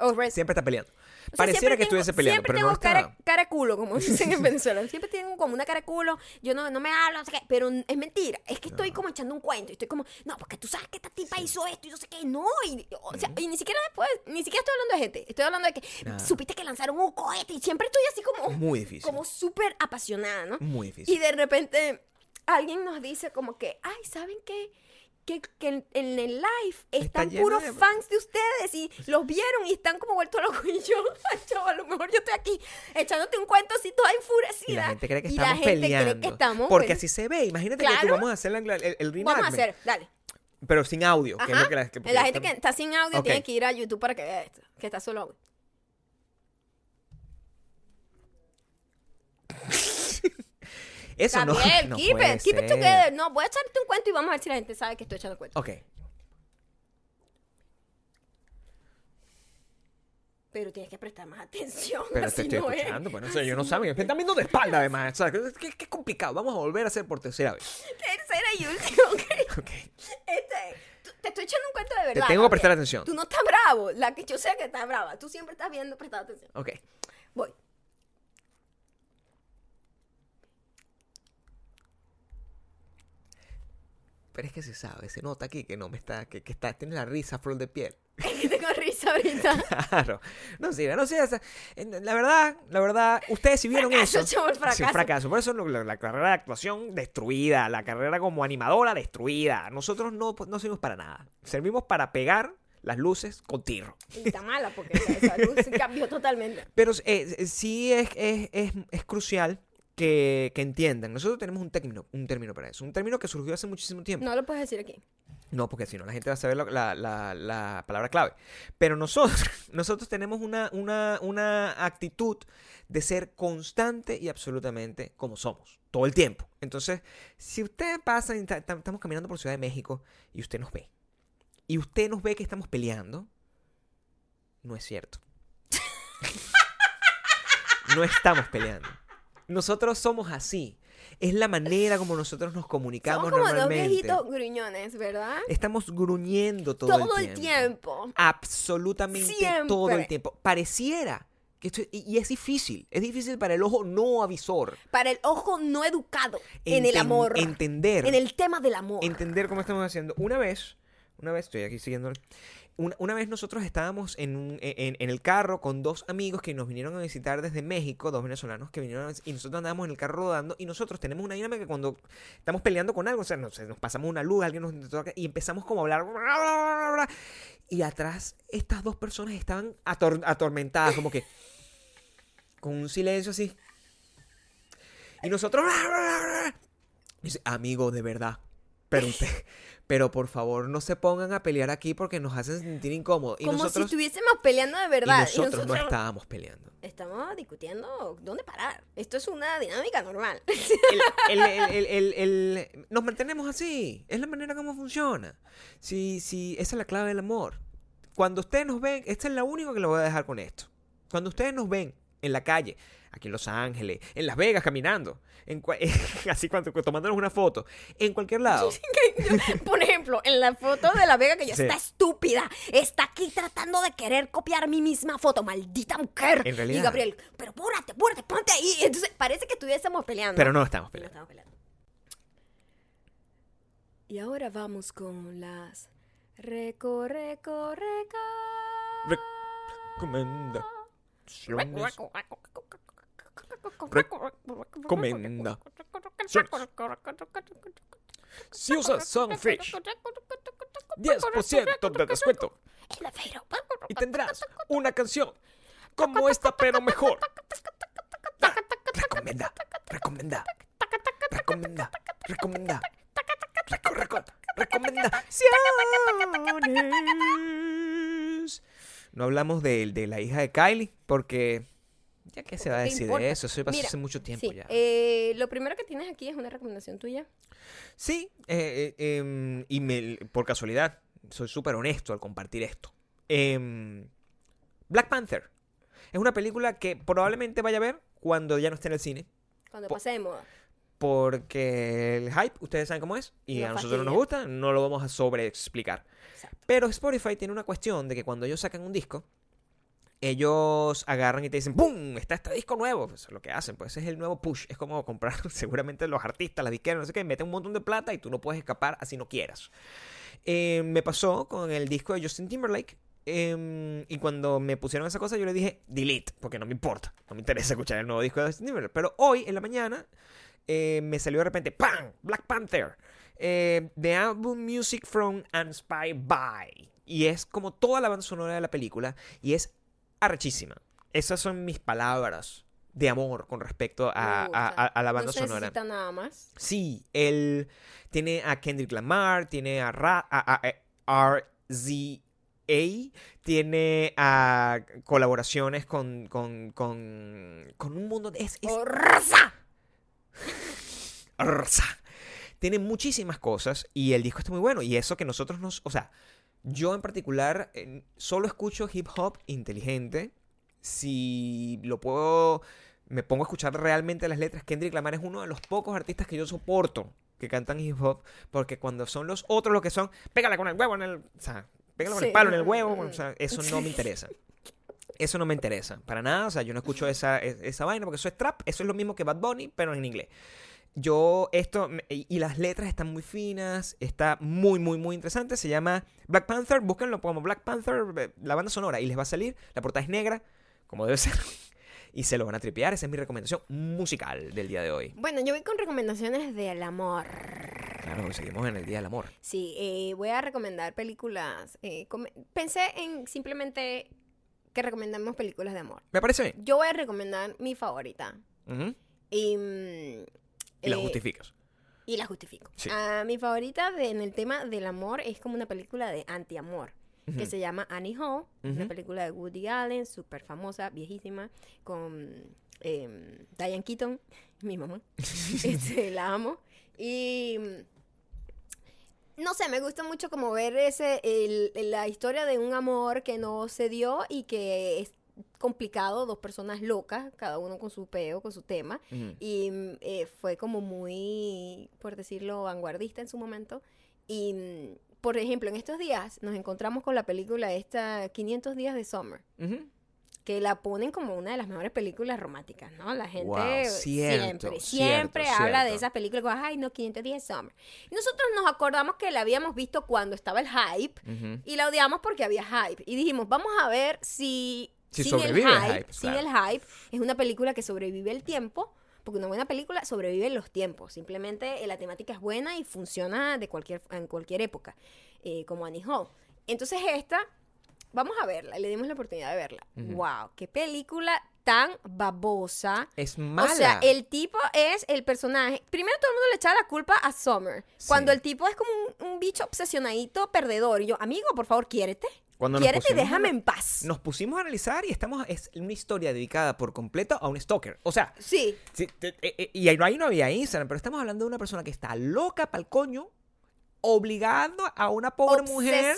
O rest- Siempre está peleando. O sea, Pareciera que estuviese peleando, Siempre pero tengo no cara, cara culo, como dicen en Venezuela. Siempre tengo como una cara culo. Yo no, no me hablo, no sé qué. Pero es mentira. Es que estoy como echando un cuento. Y estoy como, no, porque tú sabes que esta tipa hizo esto y no sé qué. No. Y, o sea, y ni siquiera después, ni siquiera estoy hablando de gente. Estoy hablando de que supiste que lanzaron un cohete. Y siempre estoy así como, Muy difícil. como súper apasionada, ¿no? Muy difícil. Y de repente alguien nos dice como que, ay, ¿saben qué? Que, que en, en el live están puros de- fans de ustedes y los vieron y están como vueltos locos. Y yo, ay, chavo, a lo mejor yo estoy aquí echándote un cuento así toda enfurecida. Y la gente cree que Y estamos la gente cree peleando. que estamos porque pele- así se ve. Imagínate que tú vamos a hacer la- el, el Vamos a hacer, dale. Pero sin audio. que es lo que la, que- la gente que está sin audio tiene que ir a YouTube para que vea esto, que está solo audio. Eso no, Gabriel, no keep puede it, keep it together. No, voy a echarte un cuento y vamos a ver si la gente sabe que estoy echando cuento. Ok. Pero tienes que prestar más atención. Pero así te estoy no es. escuchando, pues no sé, yo no saben. Me están viendo de espalda además. O sea, que es complicado. Vamos a volver a hacer por tercera vez. Tercera y última, ok. Ok. Este, te estoy echando un cuento de Te verdad. tengo que prestar atención. Tú no estás bravo. La que yo sé que estás brava. Tú siempre estás viendo prestando atención. Ok. Voy. Pero es que se sabe, se nota aquí que no me está, que, que está, tiene la risa flor de piel. Es que tengo risa ahorita. Claro. No sirve, no sirve. La verdad, la verdad, ustedes si vieron Fracaso, eso. chavo, el Sí, fracaso. fracaso. Por eso la, la carrera de actuación destruida, la carrera como animadora destruida. Nosotros no, no servimos para nada. Servimos para pegar las luces con tirro. Y está mala porque esa luz cambió totalmente. Pero eh, sí es, es, es, es crucial que, que entiendan. Nosotros tenemos un término, un término para eso. Un término que surgió hace muchísimo tiempo. No lo puedes decir aquí. No, porque si no la gente va a saber la, la- la- la palabra clave. Pero nosotros, nosotros tenemos una, una, una actitud de ser constante y absolutamente como somos, todo el tiempo. Entonces, si usted pasa, estamos caminando por Ciudad de México y usted nos ve, y usted nos ve que estamos peleando, no es cierto. no estamos peleando. Nosotros somos así. Es la manera como nosotros nos comunicamos Somos como dos viejitos gruñones, ¿verdad? Estamos gruñendo todo, Todo el tiempo. tiempo. Absolutamente todo el tiempo. Pareciera que esto, y, y es difícil. Es difícil para el ojo no avisor. Para el ojo no educado en el amor. Entender. En el tema del amor. Entender cómo estamos haciendo. Una vez, una vez, estoy aquí siguiendo. Una, vez nosotros estábamos en, un- en, el carro con dos amigos que nos vinieron a visitar desde México, dos venezolanos que vinieron a- y nosotros andábamos en el carro rodando y nosotros tenemos una dinámica que cuando estamos peleando con algo, o sea, nos, nos pasamos una luz, alguien nos toca y empezamos como a hablar bla, bla, bla, bla, y atrás estas dos personas estaban ator- atormentadas, como que con un silencio así. Y nosotros... Dice, amigo, de verdad. Pero pero por favor no se pongan a pelear aquí porque nos hacen sentir incómodos. Y Como si estuviésemos peleando de y verdad. nosotros no estábamos peleando. Estamos discutiendo dónde parar. Esto es una dinámica normal. El- el- el- nos mantenemos así. Es la manera como funciona. Sí, sí, esa es la clave del amor. Cuando ustedes nos ven, esta es la única que lo voy a dejar con esto. Cuando ustedes nos ven en la calle, aquí en Los Ángeles, en Las Vegas caminando, en así cuando tomándonos una foto, en cualquier lado. Por ejemplo, en la foto de la Vega que ya Sí. está estúpida, está aquí tratando de querer copiar mi misma foto, maldita mujer. En realidad. Y Gabriel, pero apúrate, apúrate, ponte ahí. Entonces parece que estuviésemos peleando. Pero no estamos Y no peleando. estamos peleando. Y ahora vamos con las reco, reco, reca. Recomendaciones. Si usas Sunfish, 10% de descuento y tendrás una canción como esta pero mejor. Ah, Recomenda, recomenda, recomenda, recomenda, reco, reco, recomendaciones. No hablamos de, de la hija de Kylie porque ya que se va a ¿Qué decir de eso, eso pasó Mira, hace mucho tiempo Sí, ya. eh, lo primero que tienes aquí es una recomendación tuya. Sí, eh, eh, em, y me- por casualidad, soy súper honesto al compartir esto. Em, Black Panther es una película que probablemente vaya a ver cuando ya no esté en el cine. Cuando pase de moda. Porque el hype, ustedes saben cómo es, y a nosotros no nos gusta, no lo vamos a sobreexplicar. Pero Spotify tiene una cuestión de que cuando ellos sacan un disco, ellos agarran y te dicen, ¡pum! Está este disco nuevo. Pues eso es lo que hacen, pues ese es el nuevo push. Es como comprar seguramente los artistas, las disqueras, no sé qué, meten un montón de plata y tú no puedes escapar así no quieras. Eh, me pasó con el disco de Justin Timberlake. em, y cuando me pusieron esa cosa, yo le dije delete, porque no me importa, no me interesa escuchar el nuevo disco de Justin Timberlake. Pero hoy, en la mañana, eh, me salió de repente ¡Pam! Black Panther. eh, The Album Music from and Spy by. Y es como toda la banda sonora de la película. Y es arrechísima. Esas son mis palabras de amor con respecto a, Me a- gusta. a- a la banda no se sonora. necesita nada más. Sí, él tiene a Kendrick Lamar, tiene a, Ra- RZA, tiene a colaboraciones con, con, con, con un mundo de... Es, es- ¡Oh, raza! Arrasa. Tiene muchísimas cosas y el disco está muy bueno. Y eso que nosotros nos. O sea, yo en particular eh, solo escucho hip hop inteligente. Si lo puedo. Me pongo a escuchar realmente las letras. Kendrick Lamar es uno de los pocos artistas que yo soporto que cantan hip hop. Porque cuando son los otros los que son. Pégale con el huevo en el. O sea, pégale con el palo en el huevo. O sea, eso no me interesa. Eso no me interesa. Para nada. O sea, yo no escucho esa, es- esa vaina porque eso es trap. Eso es lo mismo que Bad Bunny, pero en inglés. Yo, esto, y las letras están muy finas, está muy, muy, muy interesante. Se llama Black Panther, búsquenlo como Black Panther, eh, la banda sonora, y les va a salir. La portada es negra, como debe ser, y se lo van a tripear. Esa es mi recomendación musical del día de hoy. Bueno, yo voy con recomendaciones del amor. Claro, seguimos en el Día del Amor. Sí, eh, voy a recomendar películas. eh, pensé en simplemente que recomendemos películas de amor. Me parece bien. Yo voy a recomendar mi favorita. Y, mm, Y la eh, justificas. Y la justifico. Sí. Ah, mi favorita de- en el tema del amor es como una película de anti-amor. Que Ujú. se llama Annie Hall, una Ujú. película de Woody Allen, súper famosa, viejísima, con em, Diane Keaton, mi mamá. Este, la amo. Y mm, no sé, me gusta mucho como ver ese, el- la historia de un amor que no se dio y que es complicado, dos personas locas, cada uno con su peo, con su tema. Ujú. Y mm, eh, fue como muy, por decirlo, vanguardista en su momento. Y, mm, por ejemplo, en estos días nos encontramos con la película esta 500 días de Summer, Ujú. que la ponen como una de las mejores películas románticas, ¿no? La gente Wow, cierto, siempre, cierto, siempre habla de cierto. esas películas, ay, no, 500 días de Summer. Y nosotros nos acordamos que la habíamos visto cuando estaba el hype Ujú. y la odiamos porque había hype. Y dijimos, vamos a ver si, Si sin el el hype, hype, sin el hype, es una película que sobrevive el tiempo. Porque una buena película sobrevive en los tiempos. Simplemente eh, la temática es buena y funciona de cualquier, en cualquier época. eh, como Annie Hall. Entonces esta, vamos a verla. Le dimos la oportunidad de verla. ¡Wow! ¡Qué película tan babosa! Es mala. O sea, el tipo es el personaje. Primero todo el mundo le echaba la culpa a Summer. Sí. Cuando el tipo es como un, un bicho obsesionadito, perdedor. Y yo, amigo, por favor, quiérete. Cuando nos Quiérete pusimos a déjame en paz. Nos pusimos a analizar y estamos. Es una historia dedicada por completo a un stalker. O sea, Sí. Sí, te- eh, eh, y ahí no, ahí no había Instagram, pero estamos hablando de una persona que está loca pa'l coño, obligando a una pobre mujer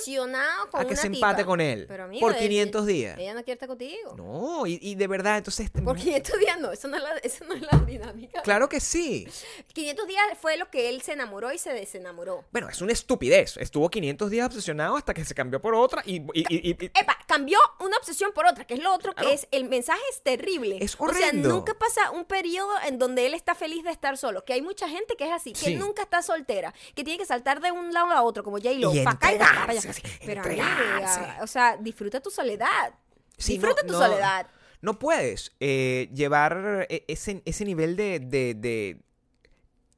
a que se empate tipa. con él Pero, amigo, por ella- 500 días. Ella no quiere estar contigo. No, y, y de verdad, entonces... Por 500 días no, eso no es la, eso no es la dinámica. Claro que sí. 500 días fue lo que él se enamoró y se desenamoró. Bueno, es una estupidez. Estuvo 500 días obsesionado hasta que se cambió por otra y... y- y- y- Epa, cambió una obsesión por otra, que es lo otro que es, el mensaje es terrible. Es O sea, horrendo. nunca pasa un periodo en donde él está feliz de estar solo, que hay mucha gente que es así, que Sí. nunca está soltera, que tiene que saltar de un lado a otro, como J-Lo, Y pa' acá y pa' acá, pa' allá. Pero amiga, o sea, disfruta tu soledad. Sí, disfruta no- tu no- soledad. No puedes eh, llevar eh, ese, ese nivel de, de- de-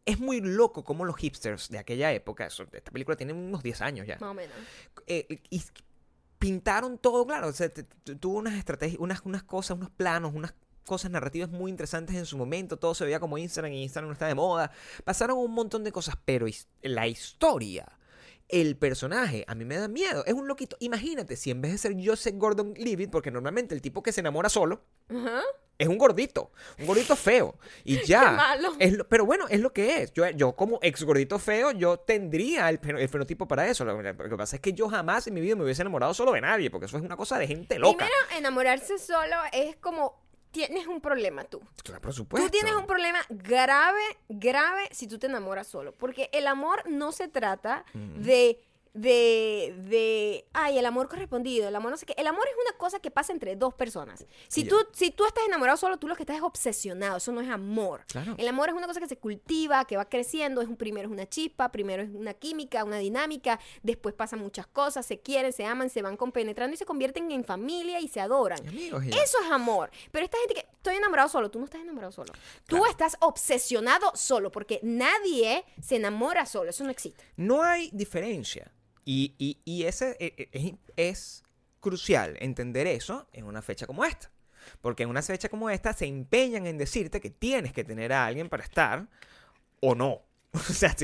Es muy loco como los hipsters de aquella época, eso- esta película tiene unos 10 años ya, Más o menos. eh, y pintaron todo, claro, o sea, tuvo unas estrategias, unas, unas cosas, unos planos, unas cosas narrativas muy interesantes en su momento, todo se veía como Instagram y Instagram no está de moda, pasaron un montón de cosas, pero la historia, el personaje, a mí me da miedo, es un loquito, imagínate si en vez de ser Joseph Gordon-Levitt, porque normalmente el tipo que se enamora solo, es un gordito, un gordito feo. Y ya. Qué malo. Es lo- pero bueno, es lo que es. Yo, yo como ex gordito feo, yo tendría el, el fenotipo para eso. Lo, lo que pasa es que yo jamás en mi vida me hubiese enamorado solo de nadie, porque eso es una cosa de gente loca. Primero, enamorarse solo es como tienes un problema tú. Claro, por supuesto. Tú tienes un problema grave, grave si tú te enamoras solo. Porque el amor no se trata Ujú. de de, de, ay, el amor correspondido, el amor no sé qué. El amor es una cosa que pasa entre dos personas. Si, tú, si tú estás enamorado solo, tú lo que estás es obsesionado. Eso no es amor. Claro. El amor es una cosa que se cultiva, que va creciendo. Es un, primero es una chispa, primero es una química, una dinámica. Después pasan muchas cosas, se quieren, se aman, se van compenetrando y se convierten en familia y se adoran. Amigos. Eso es amor. Pero esta gente que estoy enamorado solo, tú no estás enamorado solo. Tú estás obsesionado solo, porque nadie se enamora solo. Eso no existe. No hay diferencia. Y, y, ese e- e- es, crucial entender eso en una fecha como esta. Porque en una fecha como esta se empeñan en decirte que tienes que tener a alguien para estar o no. O sea,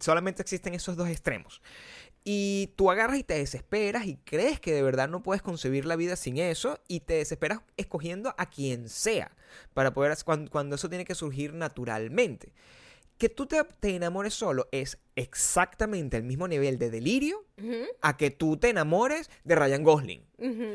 solamente existen esos dos extremos. Y tú agarras y te desesperas y crees que de verdad no puedes concebir la vida sin eso y te desesperas escogiendo a quien sea para poder cuando, cuando eso tiene que surgir naturalmente. Que tú te, te enamores solo es exactamente el mismo nivel de delirio Ujú. a que tú te enamores de Ryan Gosling.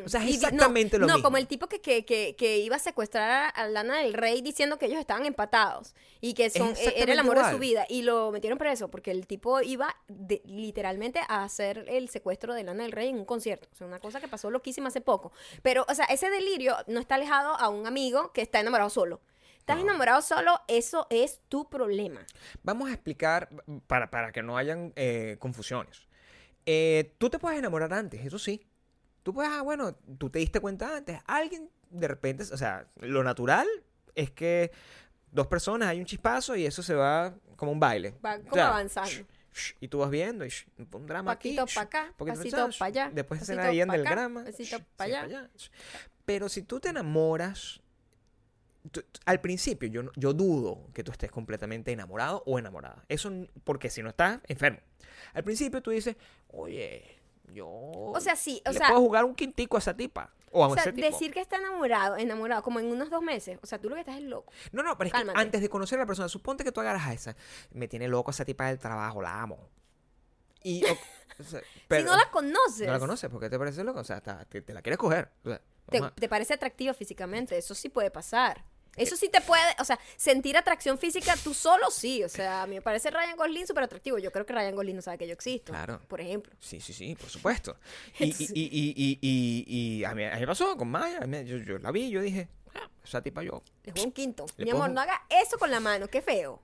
O sea, es Y exactamente no, lo no, mismo. como el tipo que, que, que, que iba a secuestrar a, Lana del Rey diciendo que ellos estaban empatados y que son, e- era el amor de su vida. Y lo metieron preso porque el tipo iba de- literalmente a hacer el secuestro de Lana del Rey en un concierto. O sea, una cosa que pasó loquísima hace poco. Pero, o sea, ese delirio no está alejado a un amigo que está enamorado solo. Estás No. enamorado solo, eso es tu problema. Vamos a explicar para, para que no hayan eh, confusiones. Eh, tú te puedes enamorar antes, eso sí. Tú puedes, ah, bueno, tú te diste cuenta antes. Alguien de repente, o sea, lo natural es que dos personas hay un chispazo y eso se va como un baile. Va O como sea, avanzando. y tú vas viendo y un drama Paquito aquí. para acá, pasito para allá. Después se ahí en pa' el grama. pasito para allá. Pero si tú te enamoras, al principio yo, yo dudo que tú estés completamente enamorado o enamorada. Eso porque si no estás enfermo. Al principio tú dices, oye, yo... O sea, sí, o le sea, puedo jugar un quintico a esa tipa. O a o sea, ese tipo. decir que está enamorado, enamorado, como en unos dos meses. O sea, tú lo que estás es loco. No, no, pero es que antes de conocer a la persona, suponte que tú agarras a esa. Me tiene loco esa tipa del trabajo, la amo. Y, o- o sea, pero- si no la conoces, No la conoces, ¿por qué te parece loco? O sea, hasta te, te la quieres coger. O sea, te, te parece atractiva físicamente, eso sí puede pasar. Eso sí te puede, o sea, sentir atracción física tú solo sí. O sea, a mí me parece Ryan Gosling súper atractivo. Yo creo que Ryan Gosling no sabe que yo existo. Claro. Por ejemplo. Sí, sí, sí, por supuesto. Y, y, y, y, y, a, mí, a mí me pasó con Maya. Yo, yo la vi y yo dije, ah, esa tipa yo. Le juego un quinto. Le Mi pongo amor, no haga eso con la mano, qué feo.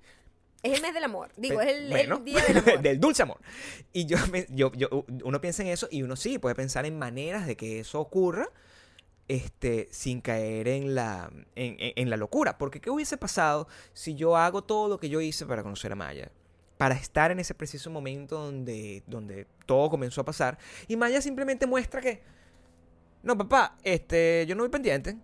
Es el mes del amor. Digo, es el, día del amor. del dulce amor. Y yo, me- yo, yo, uno piensa en eso y uno sí puede pensar en maneras de que eso ocurra este, sin caer en la, en, en- la locura. Porque ¿qué hubiese pasado si yo hago todo lo que yo hice para conocer a Maya? Para estar en ese preciso momento donde, donde todo comenzó a pasar. Y Maya simplemente muestra que, no, papá, este, yo no voy pendiente.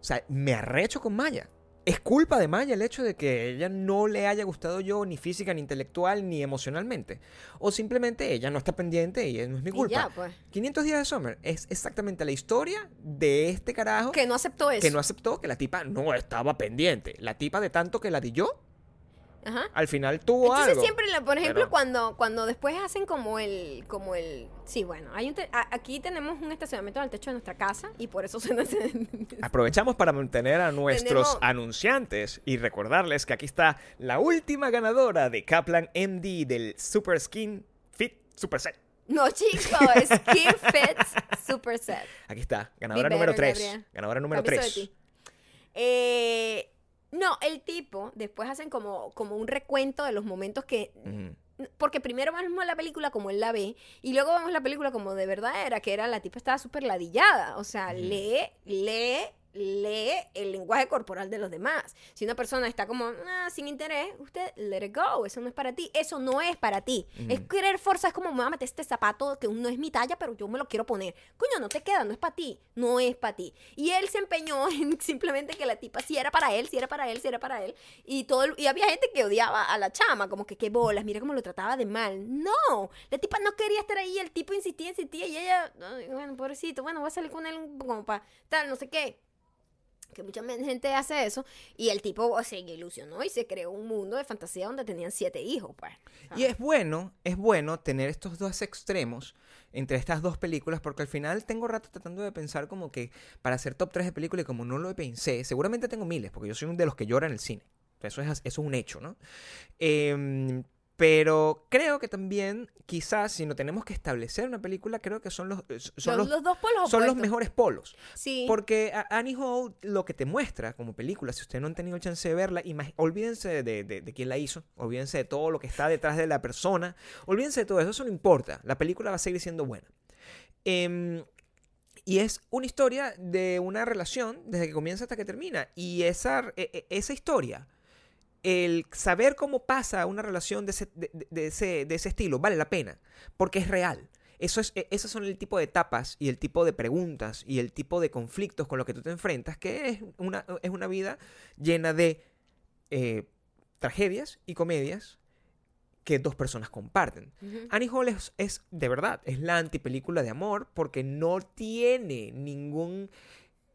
O sea, me arrecho con Maya. Es culpa de Maya el hecho de que ella no le haya gustado yo ni física, ni intelectual, ni emocionalmente. O simplemente ella no está pendiente y no es mi Y culpa. ya, pues. 500 días de Summer es exactamente la historia de este carajo Que no aceptó eso. que no aceptó que la tipa no estaba pendiente. La tipa de tanto que la di yo, Ajá. al final tuvo Entonces algo. siempre, la- por ejemplo, Pero- cuando, cuando después hacen como el, como el, sí, bueno, hay un te- a- aquí tenemos un estacionamiento en el techo de nuestra casa y por eso se nos... Aprovechamos para mantener a nuestros Tenemos- anunciantes y recordarles que aquí está la última ganadora de Kaplan MD del Super Skin Fit Super Set. no, chico, es Skin Fit Super Set. Aquí está, ganadora Be número better, 3. Gabriel. Ganadora número Aviso de 3. ti. Eh, no, el tipo después hacen como, como un recuento de los momentos que porque primero vemos la película como él la ve y luego vemos la película como de verdad era, que era la tipa estaba súper ladillada. O sea, Ujú. lee, lee, lee el lenguaje corporal de los demás. Si una persona está como "Ah, sin interés, usted let it go, eso no es para ti. Eso no es para ti. Es Ujú. querer fuerza, es como me voy a meter este zapato que no es mi talla, pero yo me lo quiero poner. Coño, no te queda, no es para ti, no es para ti. Y él se empeñó en simplemente que la tipa si era para él, si era para él, si era para él. Y todo el- y había gente que odiaba a la chama, como que qué bolas, mira cómo lo trataba de mal. No, la tipa no quería estar ahí, el tipo insistía, insistía y ella, "Ay, bueno, pobrecito, bueno, voy a salir con él como para tal, no sé qué. Que mucha gente hace eso y el tipo se ilusionó y se creó un mundo de fantasía donde tenían siete hijos, pues. Y es bueno, es bueno tener estos dos extremos entre estas dos películas, porque al final tengo rato tratando de pensar como que para hacer top 3 de películas y como no lo pensé, seguramente tengo miles, porque yo soy uno de los que llora en el cine. Eso es, eso es un hecho, ¿no? Em, Pero creo que también, quizás, si no tenemos que establecer una película, creo que son los, eh, son los, los dos polos son los mejores polos. Sí. Porque Annie Hall lo que te muestra como película, si ustedes no han tenido chance de verla, olvídense de, de- de quién la hizo, olvídense de todo lo que está detrás de la persona, olvídense de todo eso, eso no importa. La película va a seguir siendo buena. Em, y es una historia de una relación desde que comienza hasta que termina. Y esa, e- e- esa historia, el saber cómo pasa una relación de ese, de- ese, de ese estilo, vale la pena, porque es real. Eso es, e- esos son el tipo de etapas y el tipo de preguntas y el tipo de conflictos con los que tú te enfrentas, que es una, es una vida llena de eh, tragedias y comedias que dos personas comparten. Annie Hall es, es, de verdad, es la antipelícula de amor porque no tiene ningún...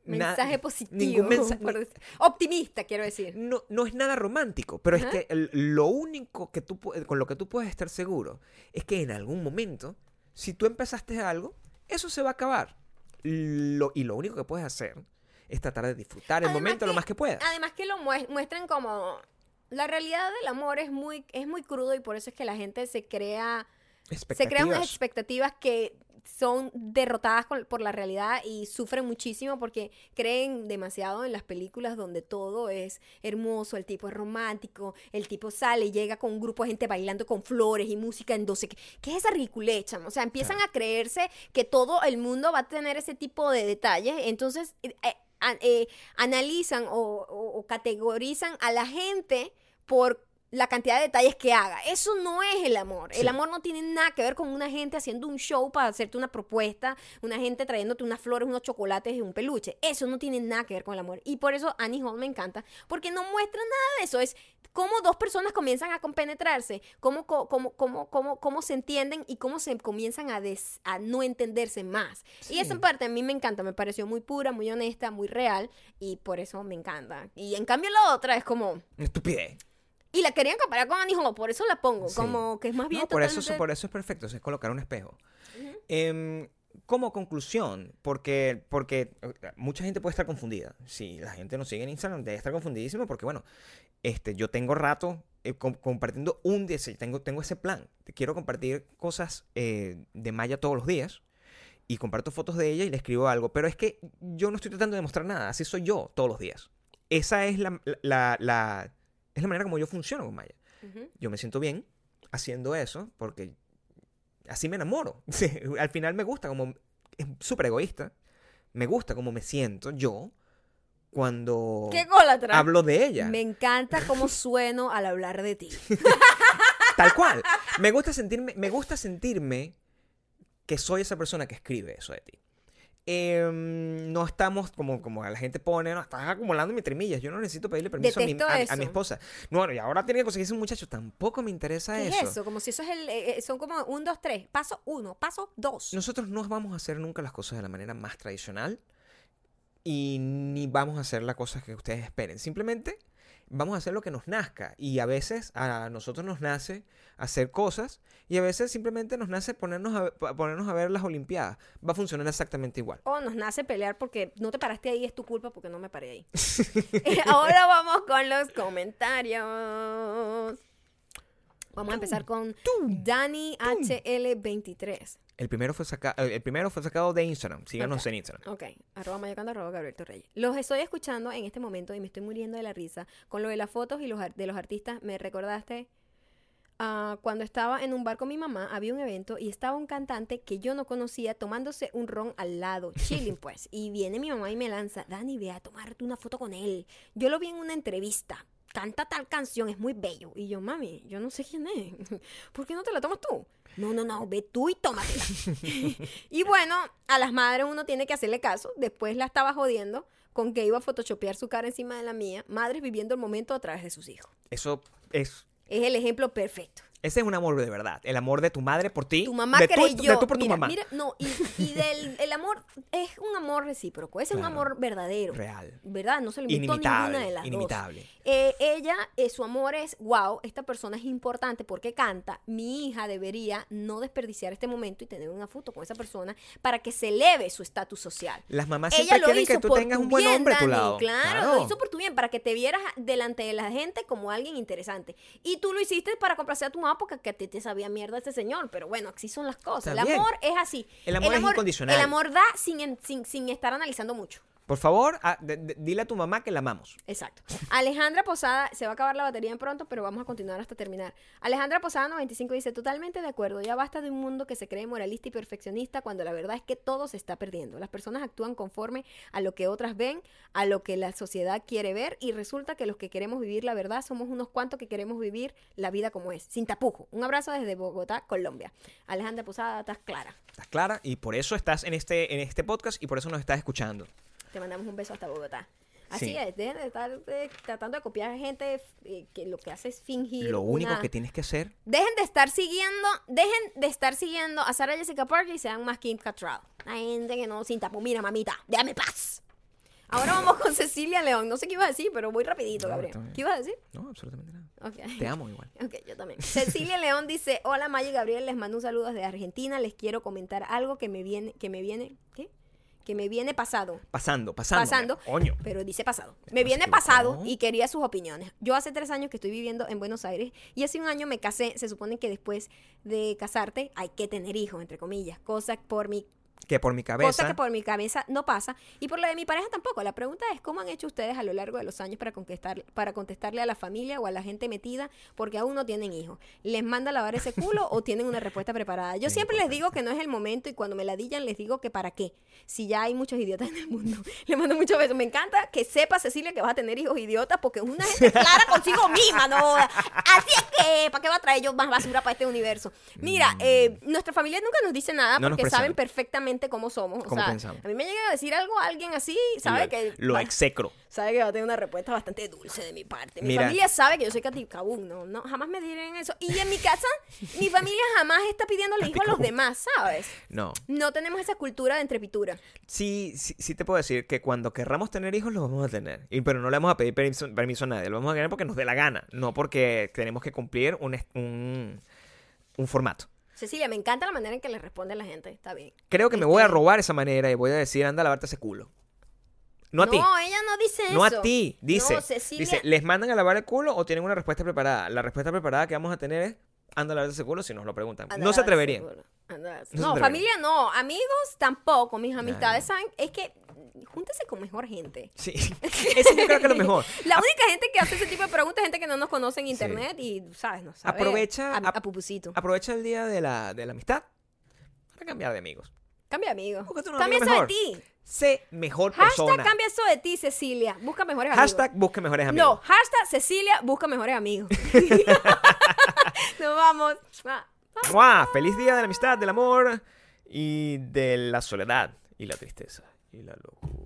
Mensaje positivo. mensa- por Optimista, quiero decir. no, no es nada romántico, pero Ajá. es que el- lo único que tú con lo que tú puedes estar seguro es que en algún momento, si tú empezaste algo, eso se va a acabar. Lo- y lo único que puedes hacer es tratar de disfrutar el Además momento lo más que puedas. Además que lo mues- muestran como... La realidad del amor es muy, es muy crudo y por eso es que la gente se crea... Se crean unas expectativas que son derrotadas con- por la realidad y sufren muchísimo porque creen demasiado en las películas donde todo es hermoso, el tipo es romántico, el tipo sale y llega con un grupo de gente bailando con flores y música en 12. ¿Qué, es esa ridiculecha? O sea, empiezan a creerse que todo el mundo va a tener ese tipo de detalles. Entonces, eh, eh, eh, analizan o, o- o categorizan a la gente por la cantidad de detalles que haga. Eso no es el amor. Sí. El amor no tiene nada que ver con una gente haciendo un show para hacerte una propuesta, una gente trayéndote unas flores, unos chocolates y un peluche. Eso no tiene nada que ver con el amor. Y por eso Annie Hall me encanta, porque no muestra nada de eso. Es cómo dos personas comienzan a compenetrarse, cómo, cómo, cómo, cómo, cómo se entienden y cómo se comienzan a, des- a no entenderse más. Y esa Sí. parte a mí me encanta, me pareció muy pura, muy honesta, muy real, y por eso me encanta. Y en cambio la otra es como... Estupidez. Y la querían comparar con Annie Hall, por eso la pongo, Sí. como que es más bien No, por, eso, totalmente- por eso es perfecto, es colocar un espejo. Ujú. Em, como conclusión, porque, porque eh, mucha gente puede estar confundida. Si la gente nos sigue en Instagram, debe estar confundidísimo porque, bueno, este, yo tengo rato eh, com- compartiendo un día, tengo, tengo ese plan. Quiero compartir cosas eh, de Maya todos los días y comparto fotos de ella y le escribo algo, pero es que yo no estoy tratando de demostrar nada, así soy yo todos los días. Esa es la, la, la- es la manera como yo funciono con Maya yo me siento bien haciendo eso porque así me enamoro. Al final me gusta como es súper egoísta. Me gusta como me siento yo cuando hablo de ella. Me encanta cómo sueno al hablar de ti. Tal cual. Me gusta sentirme, me gusta sentirme que soy esa persona que escribe eso de ti. Em, no estamos como, como la gente pone, no, estás acumulando mis trimillas. Yo no necesito pedirle permiso a mi, a- mi esposa. No, bueno, y ahora tiene que conseguirse un muchacho. Tampoco me interesa ¿Qué eso. es eso? Como si eso es el... eh, eh, son como un, dos, tres. Paso uno, paso dos. Nosotros no vamos a hacer nunca las cosas de la manera más tradicional y ni vamos a hacer las cosas que ustedes esperen. Simplemente vamos a hacer lo que nos nazca y a veces a nosotros nos nace hacer cosas y a veces simplemente nos nace ponernos a, ponernos a ver las Olimpiadas. Va a funcionar exactamente igual. O nos nace pelear porque no te paraste ahí, es tu culpa porque no me paré ahí. Ahora vamos con los comentarios. Vamos a empezar con Dani HL23. El primero fue, saca- el primero fue sacado de Instagram. Síganos en Instagram. Ok, arroba mayocando, arroba Gabriel Torreyes. Los estoy escuchando en este momento y me estoy muriendo de la risa. Con lo de las fotos y los de los artistas, me recordaste ah, cuando estaba en un bar con mi mamá, había un evento y estaba un cantante que yo no conocía tomándose un ron al lado, chilling pues. Y viene mi mamá y me lanza, Dani, ve a tomarte una foto con él. Yo lo vi en una entrevista. Canta tal canción, es muy bello. Y yo, mami, yo no sé quién es. ¿Por qué no te la tomas tú? No, no, no, ve tú y tómatela. y bueno, a las madres uno tiene que hacerle caso. Después la estaba jodiendo con que iba a photoshopear su cara encima de la mía. Madres viviendo el momento a través de sus hijos. Eso es... Es el ejemplo perfecto. Ese es un amor de verdad. El amor de tu madre por ti. Tu mamá de tú- creyó. de tú por tu mira, mamá. mira, no, y, y del el amor es un amor recíproco. Ese es un Claro. amor verdadero. Real. ¿Verdad? No se lo invitó ninguna de las Inimitable. dos. Eh, ella, eh, su amor es, wow, esta persona es importante porque canta. Mi hija debería no desperdiciar este momento y tener una foto con esa persona para que se eleve su estatus social. Las mamás Ella siempre lo quieren hizo que tú por tengas tu un buen bien, hombre a tu Dani, lado. Claro, lo hizo por tu bien, para que te vieras delante de la gente como alguien interesante. Y tú lo hiciste para complacer a tu mamá porque a ti te sabía mierda este señor. Pero bueno, así son las cosas. Está el bien. amor es así. El amor es incondicional. El amor da sin, sin, sin estar analizando mucho. Por favor, ah, de- de- dile a tu mamá que la amamos. Exacto. Alejandra Posada, se va a acabar la batería en pronto, pero vamos a continuar hasta terminar. Alejandra Posada 95 dice, totalmente de acuerdo, ya basta de un mundo que se cree moralista y perfeccionista cuando la verdad es que todo se está perdiendo. Las personas actúan conforme a lo que otras ven, a lo que la sociedad quiere ver y resulta que los que queremos vivir la verdad somos unos cuantos que queremos vivir la vida como es, sin tapujo. Un abrazo desde Bogotá, Colombia. Alejandra Posada, estás clara. ¿Estás clara? Y por eso estás en este, en este podcast y por eso nos estás escuchando. Te mandamos un beso hasta Bogotá. Así Sí. es, dejen de estar eh, tratando de copiar gente eh, que lo que hace es fingir. Lo único una- que tienes que hacer Dejen de estar siguiendo, dejen de estar siguiendo a Sarah Jessica Parker y sean más Kim Cattrall. La gente que no sin tapo, mira mamita, déjame paz. Ahora vamos con Cecilia León. No sé qué iba a decir, pero muy rapidito, No, Gabriel. ¿Qué ibas a decir? No, absolutamente nada. Te amo igual. Ok, yo también. Cecilia León dice, hola Maya y Gabriel, les mando un saludo desde Argentina. Les quiero comentar algo que me viene, que me viene, ¿qué? Que me viene pasado. Pasando, pasando. Pasando. Coño. Pero dice pasado. Me no viene pasado y quería sus opiniones. Yo hace tres años que estoy viviendo en Buenos Aires y hace un año me casé. Se supone que después de casarte hay que tener hijos, entre comillas. Cosa por mi Que por mi cabeza. Cosa que por mi cabeza no pasa. Y por la de mi pareja tampoco. La pregunta es, ¿cómo han hecho ustedes a lo largo de los años para, contestar, para contestarle a la familia o a la gente metida porque aún no tienen hijos? ¿Les manda a lavar ese culo o tienen una respuesta preparada? Yo siempre les digo que no es el momento y cuando me la dillan les digo que para qué. Si ya hay muchos idiotas en el mundo. Le mando muchos besos. Me encanta que sepa, Cecilia, que vas a tener hijos idiotas porque es una gente clara consigo misma, ¿no? Así es que, ¿para qué va a traer yo más basura para este universo? Mira, eh, nuestra familia nunca nos dice nada Mm. No porque saben presiona. Perfectamente cómo somos. O sea, pensamos. a mí me llega a decir algo a alguien así, sabe lo, que Lo va, execro. sabe que va a tener una respuesta bastante dulce de mi parte. Mi Mira. familia sabe que yo soy caticabún, no, no, jamás me dirán eso. Y en mi casa, mi familia jamás está pidiéndole hijos a los demás, ¿sabes? No. No tenemos esa cultura de entrepitura. Sí, sí, sí te puedo decir que cuando querramos tener hijos los vamos a tener. Y, pero no le vamos a pedir permiso, permiso a nadie. Lo vamos a tener porque nos dé la gana. No porque tenemos que cumplir un, un formato. Cecilia, me encanta la manera en que le responde a la gente, está bien. Creo que me voy a Este- robar esa manera y voy a decir, anda a lavarte ese culo. No a ti. No, ella no dice eso. No a ti. Dice, No, Cecilia. dice, ¿les mandan a lavar el culo o tienen una respuesta preparada? La respuesta preparada que vamos a tener es, anda a lavarte ese culo si nos lo preguntan. Anda, no se atreverían. No se No, atreverían. familia no, amigos tampoco, mis amistades saben, es que júntese con mejor gente. Sí. Eso yo creo que es lo mejor. La única gente que hace ese tipo de preguntas es gente que no nos conoce en internet y, ¿sabes? No sabe. Aprovecha- A, a pupusito. Aprovecha el día de la, de la amistad para cambiar de amigos. Cambia amigo. Búscate un Cambia eso de ti. Sé mejor Hashtag persona. cambia eso de ti, Cecilia. Busca mejores amigos. Hashtag busque mejores amigos. No, hashtag Cecilia busca mejores amigos. Nos vamos. Ah. ¡Mua! Feliz día de la amistad, del amor y de la soledad y la tristeza y la locura.